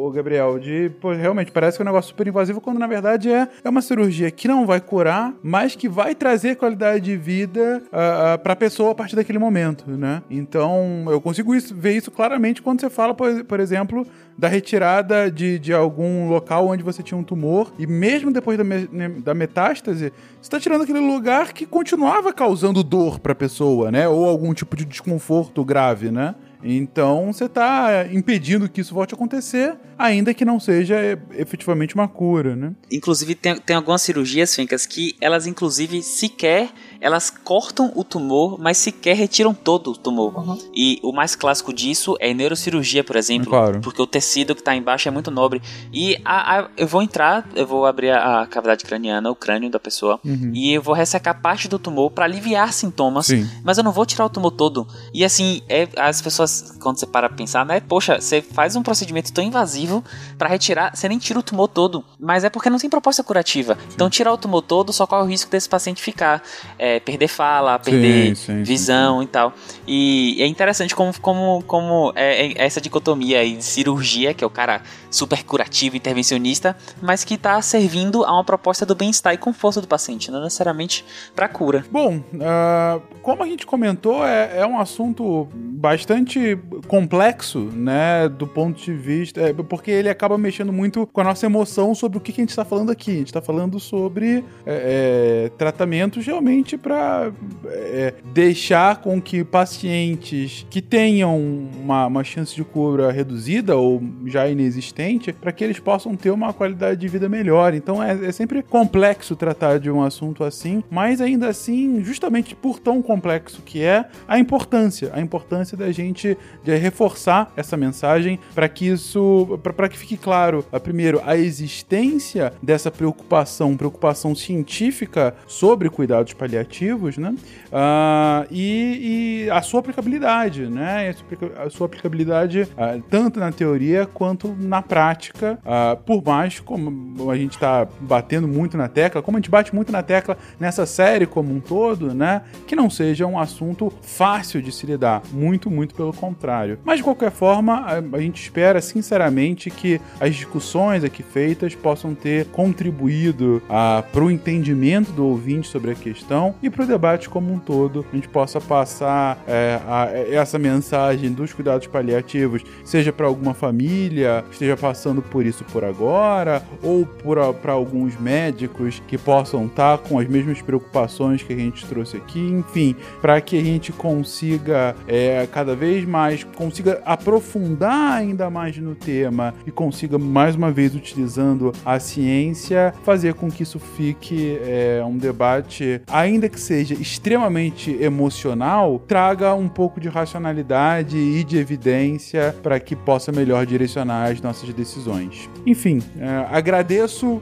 o Gabriel, de pô, realmente parece que é um negócio super invasivo, quando na verdade é, é uma cirurgia que não vai curar, mas que vai trazer qualidade de vida uh, pra pessoa a partir daquele momento, né? Então, eu consigo isso, ver isso claramente quando você fala, por, exemplo, da retirada de, de algum local onde você tinha um tumor, e mesmo depois da, me, da metástase, você está tirando aquele lugar que continuava causando dor para a pessoa, né? Ou algum tipo de desconforto grave, né? Então você está impedindo que isso volte a acontecer, ainda que não seja efetivamente uma cura, né? Inclusive tem, tem algumas cirurgias, Fincas, que elas inclusive sequer elas cortam o tumor, mas sequer retiram todo o tumor. Uhum. E o mais clássico disso é neurocirurgia, por exemplo, claro. porque o tecido que está embaixo é muito nobre. E a, a, eu vou entrar, eu vou abrir a, a cavidade craniana, o crânio da pessoa, uhum. e eu vou ressecar parte do tumor para aliviar sintomas, Sim. mas eu não vou tirar o tumor todo. E assim, é, as pessoas quando você para pra pensar, né? Poxa, você faz um procedimento tão invasivo para retirar, você nem tira o tumor todo. Mas é porque não tem proposta curativa. Sim. Então, tirar o tumor todo só corre o risco desse paciente ficar, é, perder fala, perder sim, sim, visão e tal. E é interessante como, como, como é, é essa dicotomia aí de cirurgia, que é o cara super curativo, intervencionista, mas que tá servindo a uma proposta do bem-estar e conforto do paciente, não necessariamente para cura. Bom, uh, como a gente comentou, é, é um assunto bastante bastante complexo, né, do ponto de vista, é, porque ele acaba mexendo muito com a nossa emoção sobre o que, que a gente está falando aqui. A gente está falando sobre é, é, tratamentos realmente para é, deixar com que pacientes que tenham uma, uma chance de cura reduzida ou já inexistente, para que eles possam ter uma qualidade de vida melhor. Então é, é sempre complexo tratar de um assunto assim, mas ainda assim, justamente por tão complexo que é, a importância, a importância da gente de reforçar essa mensagem para que isso, para que fique claro, primeiro, a existência dessa preocupação, preocupação científica sobre cuidados paliativos, né? Uh, e, e, a sua aplicabilidade, né? A sua aplicabilidade uh, tanto na teoria quanto na prática, uh, por mais como a gente está batendo muito na tecla, como a gente bate muito na tecla nessa série como um todo, né? Que não seja um assunto fácil de se lidar, muito, muito pelo contrário. Mas de qualquer forma, a, gente espera sinceramente que as discussões aqui feitas possam ter contribuído ah, para o entendimento do ouvinte sobre a questão e para o debate como um todo. A gente possa passar é, a, essa mensagem dos cuidados paliativos, seja para alguma família que esteja passando por isso por agora, ou para alguns médicos que possam estar com as mesmas preocupações que a gente trouxe aqui, enfim, para que a gente consiga é, cada vez mais, consiga aprofundar ainda mais no tema e consiga, mais uma vez, utilizando a ciência, fazer com que isso fique é, um debate, ainda que seja extremamente emocional, traga um pouco de racionalidade e de evidência para que possa melhor direcionar as nossas decisões. Enfim, é, agradeço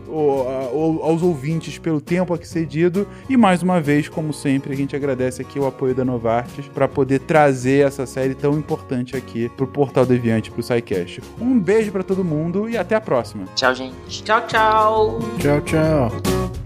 aos ouvintes pelo tempo aqui cedido e mais uma vez, como sempre, a gente agradece aqui o apoio da Novartis para poder trazer essa série tão importante aqui pro Portal Deviante, pro SciCast. Um beijo para todo mundo e até a próxima. Tchau, gente. Tchau, tchau. Tchau, tchau.